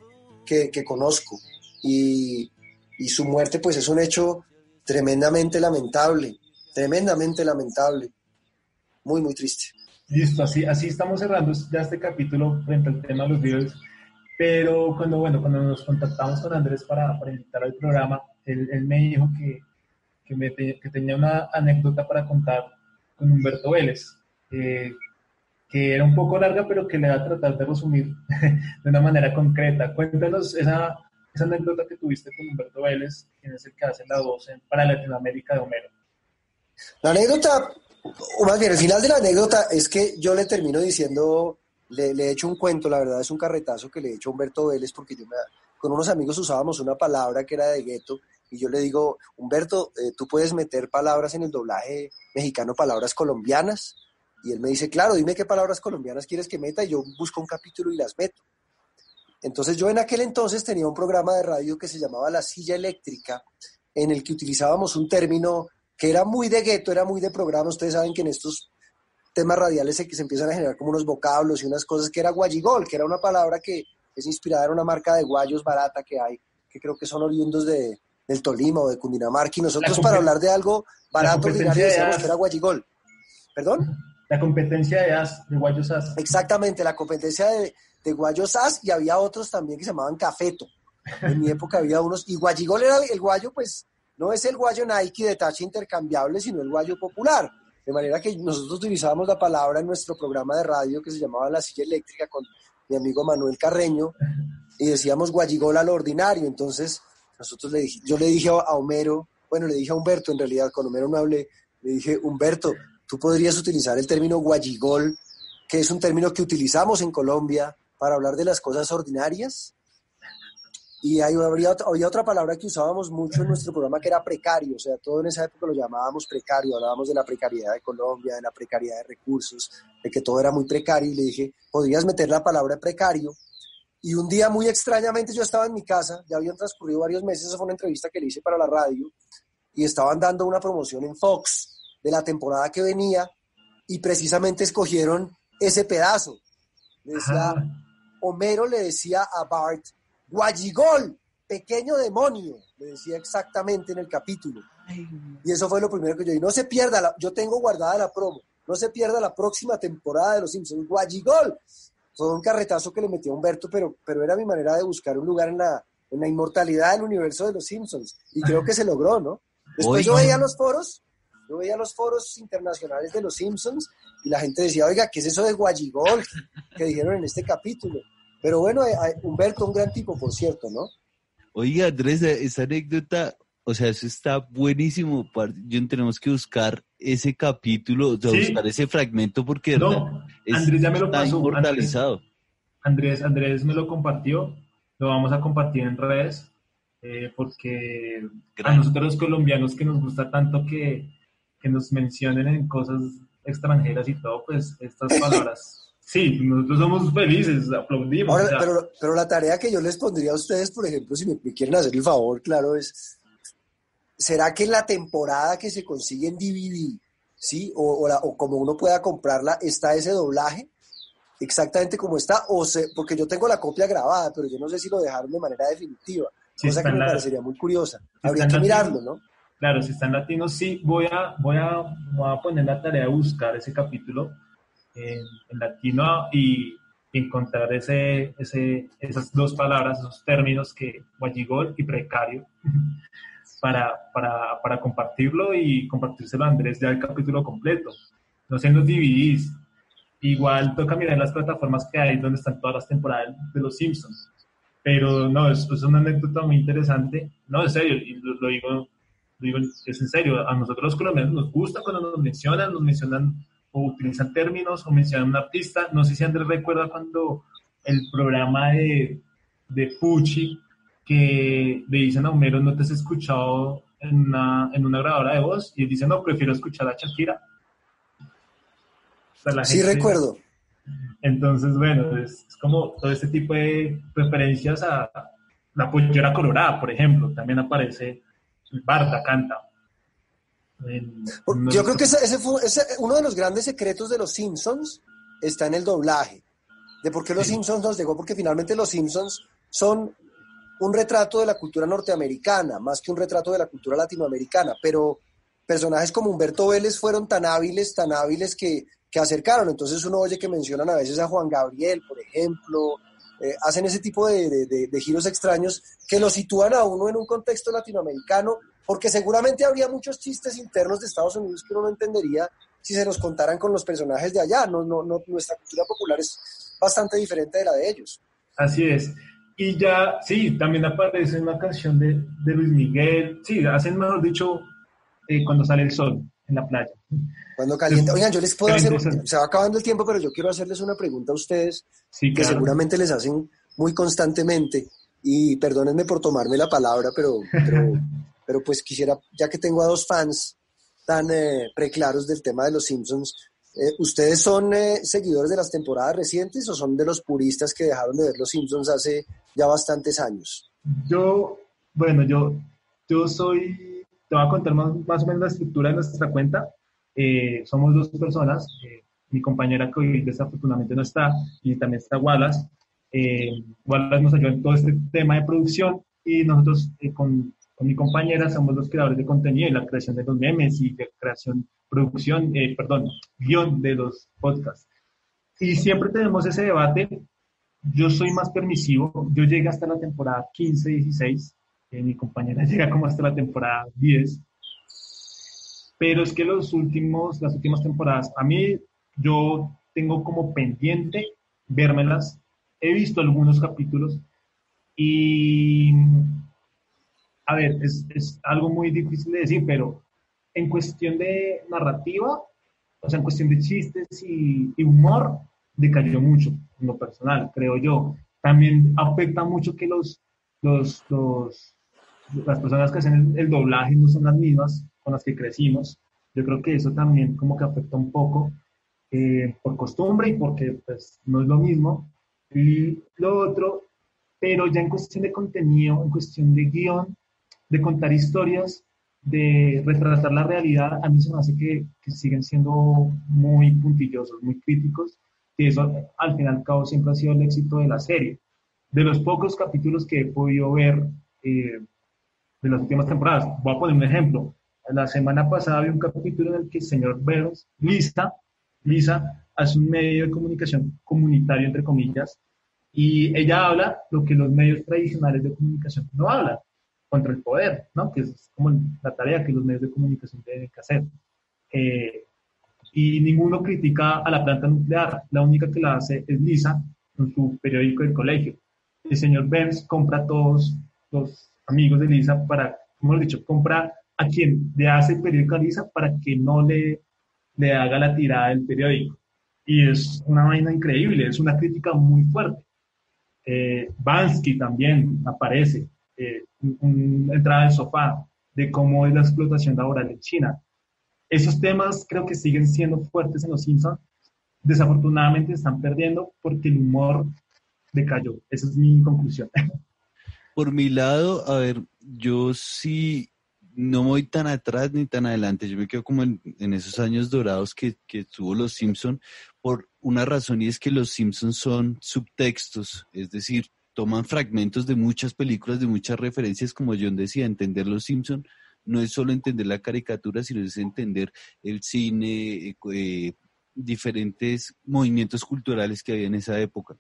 que, que conozco. Y, y su muerte, pues, es un hecho tremendamente lamentable, tremendamente lamentable. Muy, muy triste. Listo, así, así estamos cerrando ya este capítulo frente al tema de los Beatles. Pero cuando, bueno, cuando nos contactamos con Andrés para, para invitar al programa, él, él me dijo que, que, me te- que tenía una anécdota para contar con Humberto Vélez, eh, que era un poco larga, pero que le va a tratar de resumir de una manera concreta. Cuéntanos esa, esa anécdota que tuviste con Humberto Vélez, quien es el que hace la voz en- para Latinoamérica de Homero. La anécdota, o más bien el final de la anécdota es que yo le termino diciendo, le, le he hecho un cuento, la verdad es un carretazo que le he hecho a Humberto Vélez porque yo me- con unos amigos usábamos una palabra que era de gueto y yo le digo, Humberto, eh, tú puedes meter palabras en el doblaje mexicano, palabras colombianas. Y él me dice, claro, dime qué palabras colombianas quieres que meta y yo busco un capítulo y las meto. Entonces yo en aquel entonces tenía un programa de radio que se llamaba La Silla Eléctrica, en el que utilizábamos un término que era muy de gueto, era muy de programa. Ustedes saben que en estos temas radiales se, que se empiezan a generar como unos vocablos y unas cosas que era guayigol, que era una palabra que es inspirada en una marca de guayos barata que hay, que creo que son oriundos de, del Tolima o de Cundinamarca. Y nosotros para hablar de algo barato, ordinario, de decíamos que era guayigol. ¿Perdón? La competencia de as, de Guayos As. Exactamente, la competencia de, de Guayos As y había otros también que se llamaban Cafeto. En mi época había unos, y Guayigol era el guayo, pues no es el guayo Nike de tacha intercambiable, sino el guayo popular. De manera que nosotros utilizábamos la palabra en nuestro programa de radio que se llamaba La Silla Eléctrica con mi amigo Manuel Carreño y decíamos Guayigol a lo ordinario. Entonces, nosotros le dije, yo le dije a Homero, bueno, le dije a Humberto en realidad, con Homero no hablé, le dije, Humberto, tú podrías utilizar el término guayigol, que es un término que utilizamos en Colombia para hablar de las cosas ordinarias. Y ahí habría, había otra palabra que usábamos mucho en nuestro programa que era precario, o sea, todo en esa época lo llamábamos precario, hablábamos de la precariedad de Colombia, de la precariedad de recursos, de que todo era muy precario y le dije, podrías meter la palabra precario. Y un día muy extrañamente yo estaba en mi casa, ya habían transcurrido varios meses, esa fue una entrevista que le hice para la radio, y estaban dando una promoción en Fox de la temporada que venía, y precisamente escogieron ese pedazo. Le decía, Homero le decía a Bart, Guayigol, pequeño demonio, le decía exactamente en el capítulo. Y eso fue lo primero que yo dije, no se pierda, la- yo tengo guardada la promo, no se pierda la próxima temporada de Los Simpsons, Guayigol. Fue un carretazo que le metió a Humberto, pero, pero era mi manera de buscar un lugar en la, en la inmortalidad del universo de Los Simpsons. Y creo que se logró, ¿no? Después yo veía los foros, yo veía los foros internacionales de Los Simpsons y la gente decía, oiga, ¿qué es eso de Guayigol que dijeron en este capítulo? Pero bueno, eh, eh, Humberto, un gran tipo, por cierto, ¿no? Oiga, Andrés, esa anécdota, o sea, eso está buenísimo. Yo tenemos que buscar ese capítulo, o sea, Sí. buscar ese fragmento porque No, es- Andrés ya me lo pasó. inmortalizado. Andrés, Andrés me lo compartió, lo vamos a compartir en redes, eh, porque a nosotros los colombianos que nos gusta tanto que, que nos mencionen en cosas extranjeras y todo, pues estas palabras, sí, nosotros somos felices, aplaudimos. Ahora, pero, pero la tarea que yo les pondría a ustedes, por ejemplo, si me, me quieren hacer el favor, claro, es, ¿será que la temporada que se consigue en DVD, ¿sí? O, o, la- o como uno pueda comprarla, está ese doblaje? Exactamente como está, o se, porque yo tengo la copia grabada, pero yo no sé si lo dejaron de manera definitiva, Sí, cosa que me la- parecería muy curiosa. Habría que mirarlo, ¿no? Claro, si está en latino, sí, voy a, voy a, voy a poner la tarea de buscar ese capítulo en, en latino y encontrar ese, ese, esas dos palabras, esos términos que guayigol y precario, para, para, para compartirlo y compartírselo a Andrés ya el capítulo completo. no sé, en los DVDs. Igual toca mirar las plataformas que hay donde están todas las temporadas de Los Simpsons. Pero no, es, es una anécdota muy interesante. No, en serio, y lo, lo digo, digo, es en serio. A nosotros los colombianos nos gusta cuando nos mencionan, nos mencionan o utilizan términos o mencionan un artista. No sé si Andrés recuerda cuando el programa de, de Pucci que le dicen a Homero, no te has escuchado en una, en una grabadora de voz, y él dice, no, prefiero escuchar a Shakira. O sea, la Sí gente- recuerdo. Entonces, bueno, es, es como todo este tipo de referencias a la pollera colorada, por ejemplo, también aparece Barta canta. En- en Yo creo que ese, ese fue ese- uno de los grandes secretos de los Simpsons está en el doblaje. De por qué los Simpsons nos llegó, porque finalmente los Simpsons son un retrato de la cultura norteamericana, más que un retrato de la cultura latinoamericana, pero personajes como Humberto Vélez fueron tan hábiles, tan hábiles que, que acercaron. Entonces uno oye que mencionan a veces a Juan Gabriel, por ejemplo, eh, hacen ese tipo de, giros extraños que lo sitúan a uno en un contexto latinoamericano, porque seguramente habría muchos chistes internos de Estados Unidos que uno no entendería si se los contaran con los personajes de allá. No, no, no, nuestra cultura popular es bastante diferente de la de ellos. Así es. Y ya, sí, también aparece una canción de, de Luis Miguel. Sí, hacen, mejor dicho, eh, cuando sale el sol en la playa. Cuando calienta. Oigan, yo les puedo hacer, se va acabando el tiempo, pero yo quiero hacerles una pregunta a ustedes Sí, que claro. seguramente les hacen muy constantemente. Y perdónenme por tomarme la palabra, pero, pero, pero pues quisiera, ya que tengo a dos fans tan eh, preclaros del tema de los Simpsons, eh, ¿ustedes son eh, seguidores de las temporadas recientes o son de los puristas que dejaron de ver los Simpsons hace ya bastantes años? Yo, bueno, yo, yo soy, te voy a contar más, más o menos la estructura de nuestra cuenta. Eh, somos dos personas, eh, mi compañera que hoy desafortunadamente no está, y también está Wallace. Eh, Wallace nos ayuda en todo este tema de producción y nosotros eh, con, con mi compañera somos los creadores de contenido y la creación de los memes y de creación, producción, eh, perdón, guion de los podcasts. Y siempre tenemos ese debate yo soy más permisivo. Yo llegué hasta la temporada 15, 16. Mi compañera llega como hasta la temporada 10. Pero es que los últimos, las últimas temporadas, a mí yo tengo como pendiente vérmelas. He visto algunos capítulos y, a ver, es, es algo muy difícil de decir, pero en cuestión de narrativa, o sea, en cuestión de chistes y, y humor, decayó mucho en lo personal, creo yo. También afecta mucho que los, los, las personas que hacen el, el doblaje no son las mismas con las que crecimos. Yo creo que eso también como que afecta un poco eh, por costumbre y porque pues no es lo mismo. Y lo otro, pero ya en cuestión de contenido, en cuestión de guion, de contar historias, de retratar la realidad, a mí se me hace que, que siguen siendo muy puntillosos, muy críticos, que eso al fin y al cabo siempre ha sido el éxito de la serie. De los pocos capítulos que he podido ver eh, de las últimas temporadas, voy a poner un ejemplo. La semana pasada había un capítulo en el que el señor Burns, Lisa, Lisa hace un medio de comunicación comunitario, entre comillas, y ella habla lo que los medios tradicionales de comunicación no hablan, contra el poder, ¿no? Que es como la tarea que los medios de comunicación tienen que hacer. Eh, y ninguno critica a la planta nuclear, la única que la hace es Lisa en su periódico del colegio. El señor Burns compra todos los amigos de Lisa para, como he dicho, compra a quien le hace el periódico a Lisa para que no le, le haga la tirada del periódico. Y es una vaina increíble, es una crítica muy fuerte. Eh, Bansky también aparece, eh, entrada del sofá, de cómo es la explotación laboral en China. Esos temas creo que siguen siendo fuertes en los Simpsons. Desafortunadamente están perdiendo porque el humor decayó. Esa es mi conclusión. Por mi lado, a ver, yo sí no voy tan atrás ni tan adelante. Yo me quedo como en, esos años dorados que, que tuvo los Simpson por una razón y es que los Simpsons son subtextos, es decir, toman fragmentos de muchas películas, de muchas referencias, como John decía, entender los Simpson no es solo entender la caricatura, sino es entender el cine, eh, eh, diferentes movimientos culturales que había en esa época.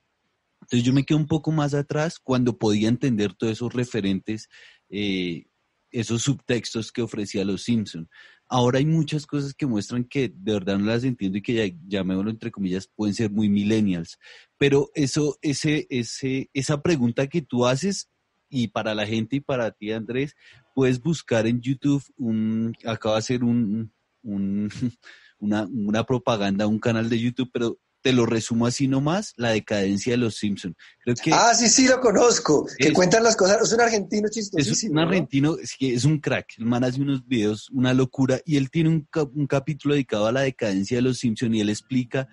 Entonces yo me quedo un poco más atrás cuando podía entender todos esos referentes eh, esos subtextos que ofrecía Los Simpson. Ahora hay muchas cosas que muestran que de verdad no las entiendo y que ya, llamémoslo entre comillas, pueden ser muy millennials. Pero eso, ese, ese, esa pregunta que tú haces y para la gente y para ti, Andrés, puedes buscar en YouTube un, acaba de hacer un, un una, una propaganda, un canal de YouTube, pero te lo resumo así nomás, la decadencia de los Simpsons. Creo que ah, sí, sí, lo conozco. que cuentan las cosas. Es un argentino chistosísimo. Es un argentino, es, que es un crack. El man hace unos videos, una locura. Y él tiene un, un capítulo dedicado a la decadencia de los Simpsons y él explica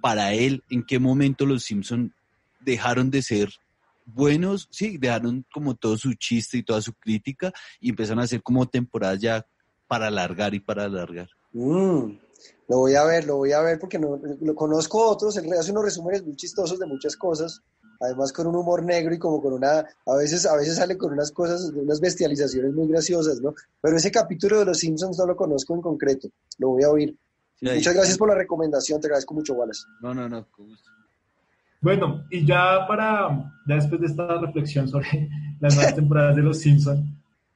para él en qué momento los Simpsons dejaron de ser buenos, sí, dejaron como todo su chiste y toda su crítica y empezaron a hacer como temporadas ya para alargar y para alargar. Mm. Lo voy a ver, lo voy a ver porque no, lo conozco otros, él hace unos resúmenes muy chistosos de muchas cosas, además con un humor negro y como con una, a veces, a veces sale con unas cosas, unas bestializaciones muy graciosas, ¿no? Pero ese capítulo de Los Simpsons no lo conozco en concreto, lo voy a oír. Muchas gracias por la recomendación, te agradezco mucho, Wallace. No, no, no, Bueno, y ya para, ya después de esta reflexión sobre las nuevas temporadas de Los Simpsons,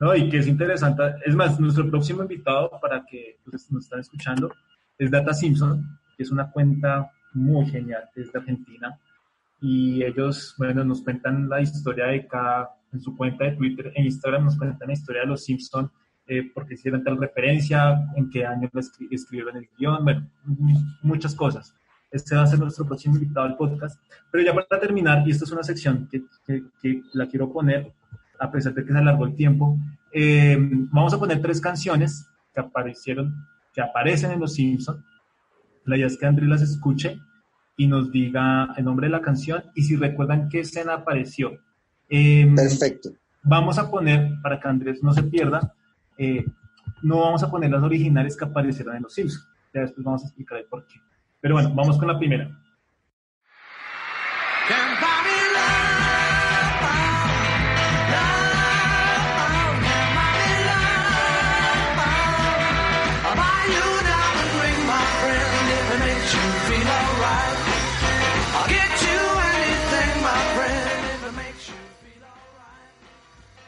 ¿no? Y que es interesante, es más, nuestro próximo invitado para que ustedes nos están escuchando es Data Simpson, que es una cuenta muy genial desde Argentina. Y ellos, bueno, nos cuentan la historia de cada, en su cuenta de Twitter e Instagram nos cuentan la historia de los Simpson, eh, porque hicieron tal referencia, en qué año escribieron el guion, bueno, muchas cosas. Este va a ser nuestro próximo invitado al podcast. Pero ya para terminar, y esta es una sección que, que, la quiero poner, a pesar de que se alargó el tiempo, eh, vamos a poner tres canciones que aparecieron que aparecen en Los Simpsons. La idea es que Andrés las escuche y nos diga el nombre de la canción y si recuerdan qué escena apareció. Em, Perfecto. Vamos a poner, para que Andrés no se pierda, eh, no vamos a poner las originales que aparecieron en Los Simpsons. Ya después vamos a explicar el por qué. Pero bueno, vamos con la primera.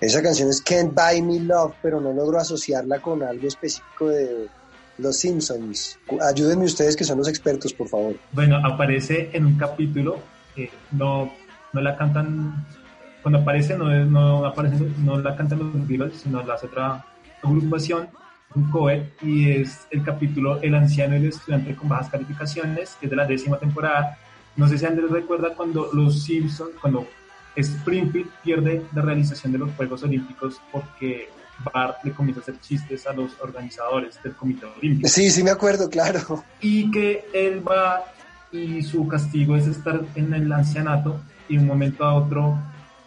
Esa canción es Can't Buy Me Love, pero no logro asociarla con algo específico de Los Simpsons. Ayúdenme ustedes que son los expertos, por favor. Bueno, aparece en un capítulo, no, no la cantan, cuando aparece no, no, aparece, no la cantan los Beatles, sino la otra agrupación, un cover, y es el capítulo El anciano y el estudiante con bajas calificaciones, que es de la décima temporada. No sé si Andrés recuerda cuando los Simpsons, cuando Springfield pierde la realización de los Juegos Olímpicos porque Bart le comienza a hacer chistes a los organizadores del Comité Olímpico. Sí, sí me acuerdo, claro. Y que él va y su castigo es estar en el ancianato y de un momento a otro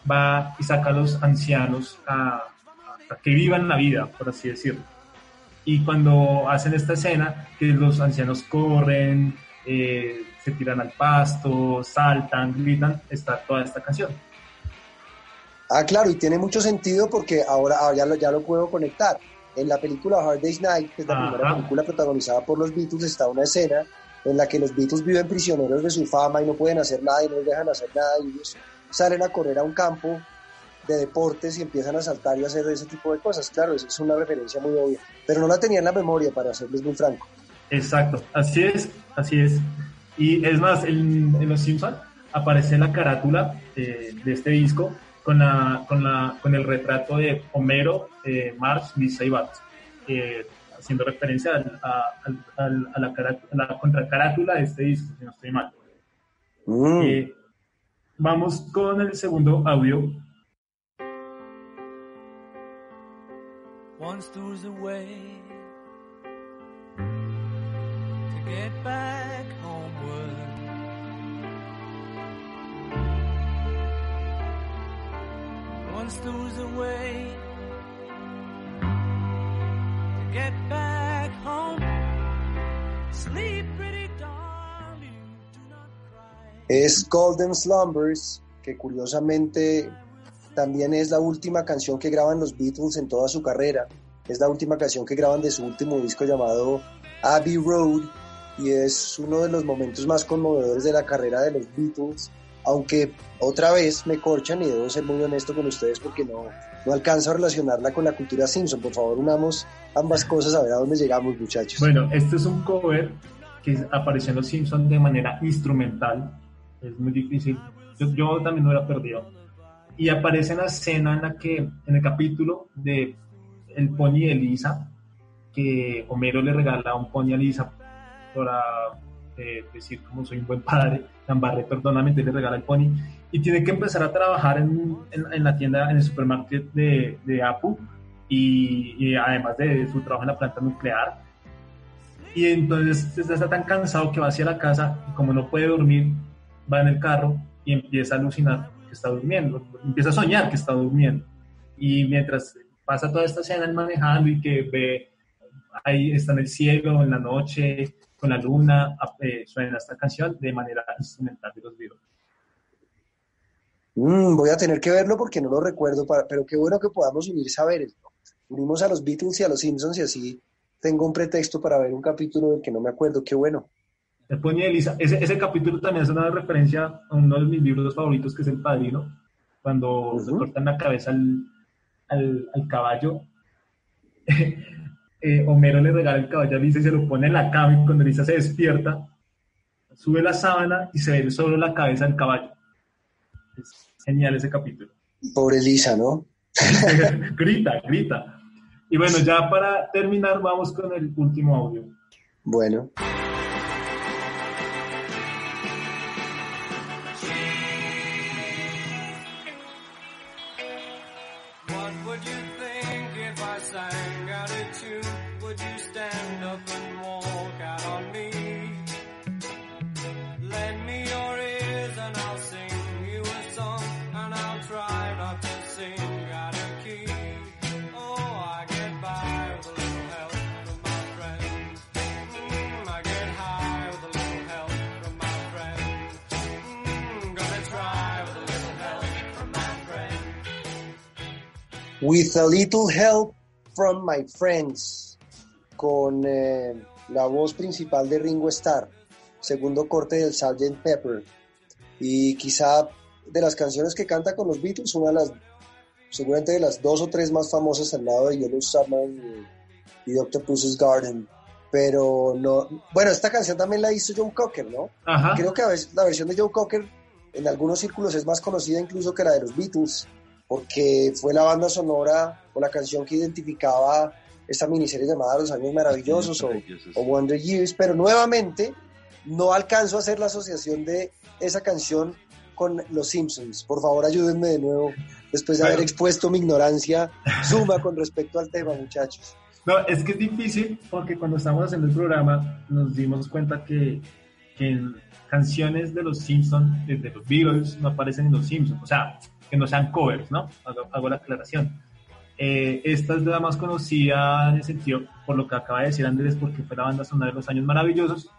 va y saca a los ancianos a, que vivan la vida, por así decirlo. Y cuando hacen esta escena, que los ancianos corren, eh, se tiran al pasto, saltan, gritan, está toda esta canción. Ah, claro, y tiene mucho sentido porque ahora, ya, lo, ya lo puedo conectar. En la película Hard Day's Night, que es la primera película protagonizada por los Beatles, está una escena en la que los Beatles viven prisioneros de su fama y no pueden hacer nada y no les dejan hacer nada y ellos salen a correr a un campo de deportes y empiezan a saltar y a hacer ese tipo de cosas. Claro, eso es una referencia muy obvia, pero no la tenía en la memoria, para serles muy franco. Exacto, así es, así es. Y es más, en, Los Simpsons aparece la carátula eh, de este disco con, la, con, la, con el retrato de Homero, eh, Marx, Lisa y Bart, eh, haciendo referencia a, a, la, la, contracarátula de este disco, si no estoy mal. Mm. Eh, vamos con el segundo audio. Once there was a way to get back Es Golden Slumbers, que curiosamente también es la última canción que graban los Beatles en toda su carrera. Es la última canción que graban de su último disco llamado Abbey Road y es uno de los momentos más conmovedores de la carrera de los Beatles aunque otra vez me corchan y debo ser muy honesto con ustedes porque no, no alcanzo a relacionarla con la cultura Simpson. Por favor, unamos ambas cosas a ver a dónde llegamos, muchachos. Bueno, este es un cover que apareció en Los Simpsons de manera instrumental. Es muy difícil. Yo, yo también lo hubiera perdido. Y aparece en la escena en la que, en el capítulo de El Pony de Lisa, que Homero le regala un pony a Lisa para eh, decir como soy un buen padre, Lambarre, perdóname, le regala el pony, y tiene que empezar a trabajar en, en, la tienda, en el supermercado de, de Apu, y, y, además de su trabajo en la planta nuclear. Y entonces está tan cansado que va hacia la casa y como no puede dormir, va en el carro y empieza a alucinar que está durmiendo, empieza a soñar que está durmiendo. Y mientras pasa toda esta escena manejando y que ve ahí está en el cielo, en la noche, con la luna, eh, suena esta canción de manera instrumental de los Beatles. Mm, voy a tener que verlo porque no lo recuerdo, pero qué bueno que podamos unir saberes. Unimos a los Beatles y a los Simpsons y así tengo un pretexto para ver un capítulo del que no me acuerdo. Qué bueno. El Elisa, ese, ese capítulo también es una referencia a uno de mis libros favoritos, que es El Padrino, cuando se cortan la cabeza al, al, al caballo. eh, Homero le regala el caballo a Lisa y se lo pone en la cama y cuando Lisa se despierta, sube la sábana y se ve solo la cabeza del caballo. Es genial ese capítulo. Pobre Lisa, ¿no? grita, grita. Y bueno, ya para terminar vamos con el último audio. Bueno. With a Little Help from My Friends, con eh, la voz principal de Ringo Starr, segundo corte del Sgt. Pepper, y quizá de las canciones que canta con los Beatles, una de las, seguramente de las dos o tres más famosas al lado de Yellow Summer y, Dr. Puss's Garden. Pero no, bueno, esta canción también la hizo Joe Cocker, ¿no? Creo que a veces la versión de Joe Cocker en algunos círculos es más conocida incluso que la de los Beatles porque fue la banda sonora o la canción que identificaba esta miniserie llamada Los Años Maravillosos, O, Wonder Years, pero nuevamente no alcanzo a hacer la asociación de esa canción con Los Simpsons. Por favor, ayúdenme de nuevo, después de haber expuesto mi ignorancia suma con respecto al tema, muchachos. No, es que es difícil porque cuando estamos haciendo el programa nos dimos cuenta que, que canciones de Los Simpsons, de los Beatles, no aparecen en Los Simpsons. O sea, que no sean covers, ¿no? Hago, la aclaración. Eh, esta es la más conocida en el sentido, por lo que acaba de decir Andrés, porque fue la banda sonora de los años maravillosos,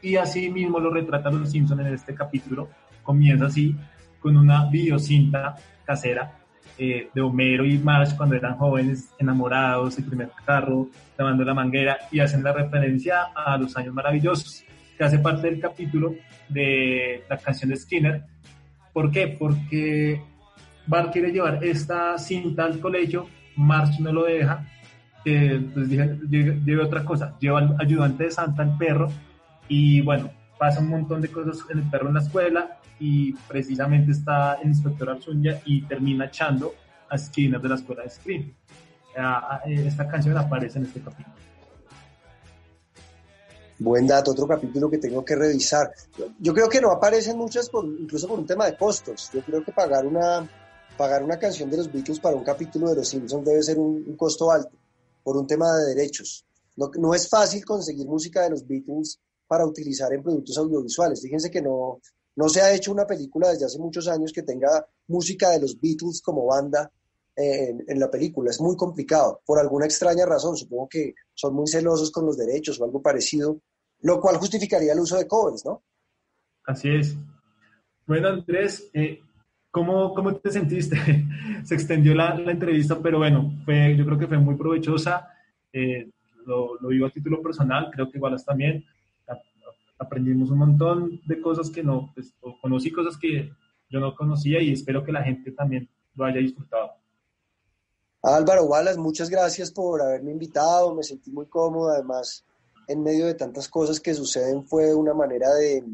y así mismo lo retrata los Simpsons en este capítulo. Comienza así, con una videocinta casera eh, de Homero y Marge cuando eran jóvenes, enamorados, el primer carro, tomando la manguera, y hacen la referencia a los años maravillosos, que hace parte del capítulo de la canción de Skinner. ¿Por qué? Porque Bart quiere llevar esta cinta al colegio, March no lo deja, entonces dije, lleve otra cosa, lleva al ayudante de Santa, el perro, y bueno, pasa un montón de cosas en el perro en la escuela, y precisamente está el inspector Arzuña y termina echando a Skinner de la escuela de Scream. Esta canción aparece en este capítulo. Buen dato, otro capítulo que tengo que revisar. Yo creo que no aparecen muchas, por, incluso por un tema de costos. Yo creo que pagar una, pagar una canción de los Beatles para un capítulo de Los Simpsons debe ser un, costo alto por un tema de derechos. No, no, es fácil conseguir música de los Beatles para utilizar en productos audiovisuales. Fíjense que no, no se ha hecho una película desde hace muchos años que tenga música de los Beatles como banda en, en, la película. Es muy complicado, por alguna extraña razón. Supongo que son muy celosos con los derechos o algo parecido, lo cual justificaría el uso de covers, ¿no? Así es. Bueno, Andrés, eh, ¿Cómo, ¿Cómo, te sentiste? Se extendió la, la, entrevista, pero bueno, fue, yo creo que fue muy provechosa. Eh, lo, lo, digo a título personal, creo que igual también aprendimos un montón de cosas que no, pues, conocí cosas que, yo no conocía y espero que la gente también lo haya disfrutado. Álvaro Wallace, muchas gracias por haberme invitado, me sentí muy cómodo, además en medio de tantas cosas que suceden fue una manera de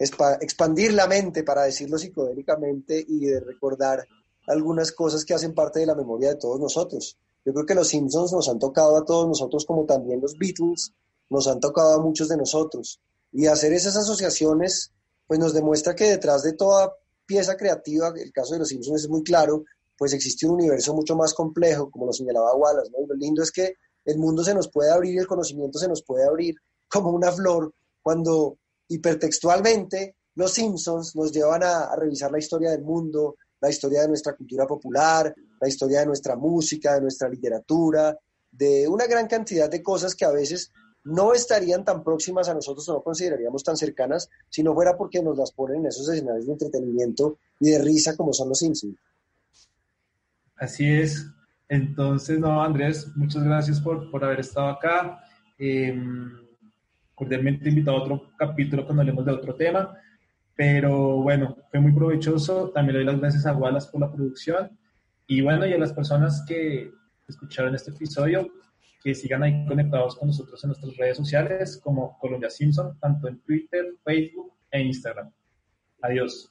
expandir la mente, para decirlo psicodélicamente, y recordar algunas cosas que hacen parte de la memoria de todos nosotros. Yo creo que los Simpsons nos han tocado a todos nosotros, como también los Beatles nos han tocado a muchos de nosotros. Y hacer esas asociaciones, pues nos demuestra que detrás de toda pieza creativa, el caso de los Simpsons es muy claro, pues existe un universo mucho más complejo, como lo señalaba Wallace, ¿no? Lo lindo es que el mundo se nos puede abrir y el conocimiento se nos puede abrir como una flor cuando hipertextualmente los Simpsons nos llevan a, revisar la historia del mundo, la historia de nuestra cultura popular, la historia de nuestra música, de nuestra literatura, de una gran cantidad de cosas que a veces no estarían tan próximas a nosotros o no consideraríamos tan cercanas si no fuera porque nos las ponen en esos escenarios de entretenimiento y de risa como son los Simpsons. Así es. Entonces, no, Andrés, muchas gracias por, por haber estado acá. Eh, cordialmente invitado a otro capítulo cuando hablemos de otro tema. Pero bueno, fue muy provechoso. También le doy las gracias a Wallace por la producción. Y bueno, y a las personas que escucharon este episodio, que sigan ahí conectados con nosotros en nuestras redes sociales como Colombia Simpson, tanto en Twitter, Facebook e Instagram. Adiós.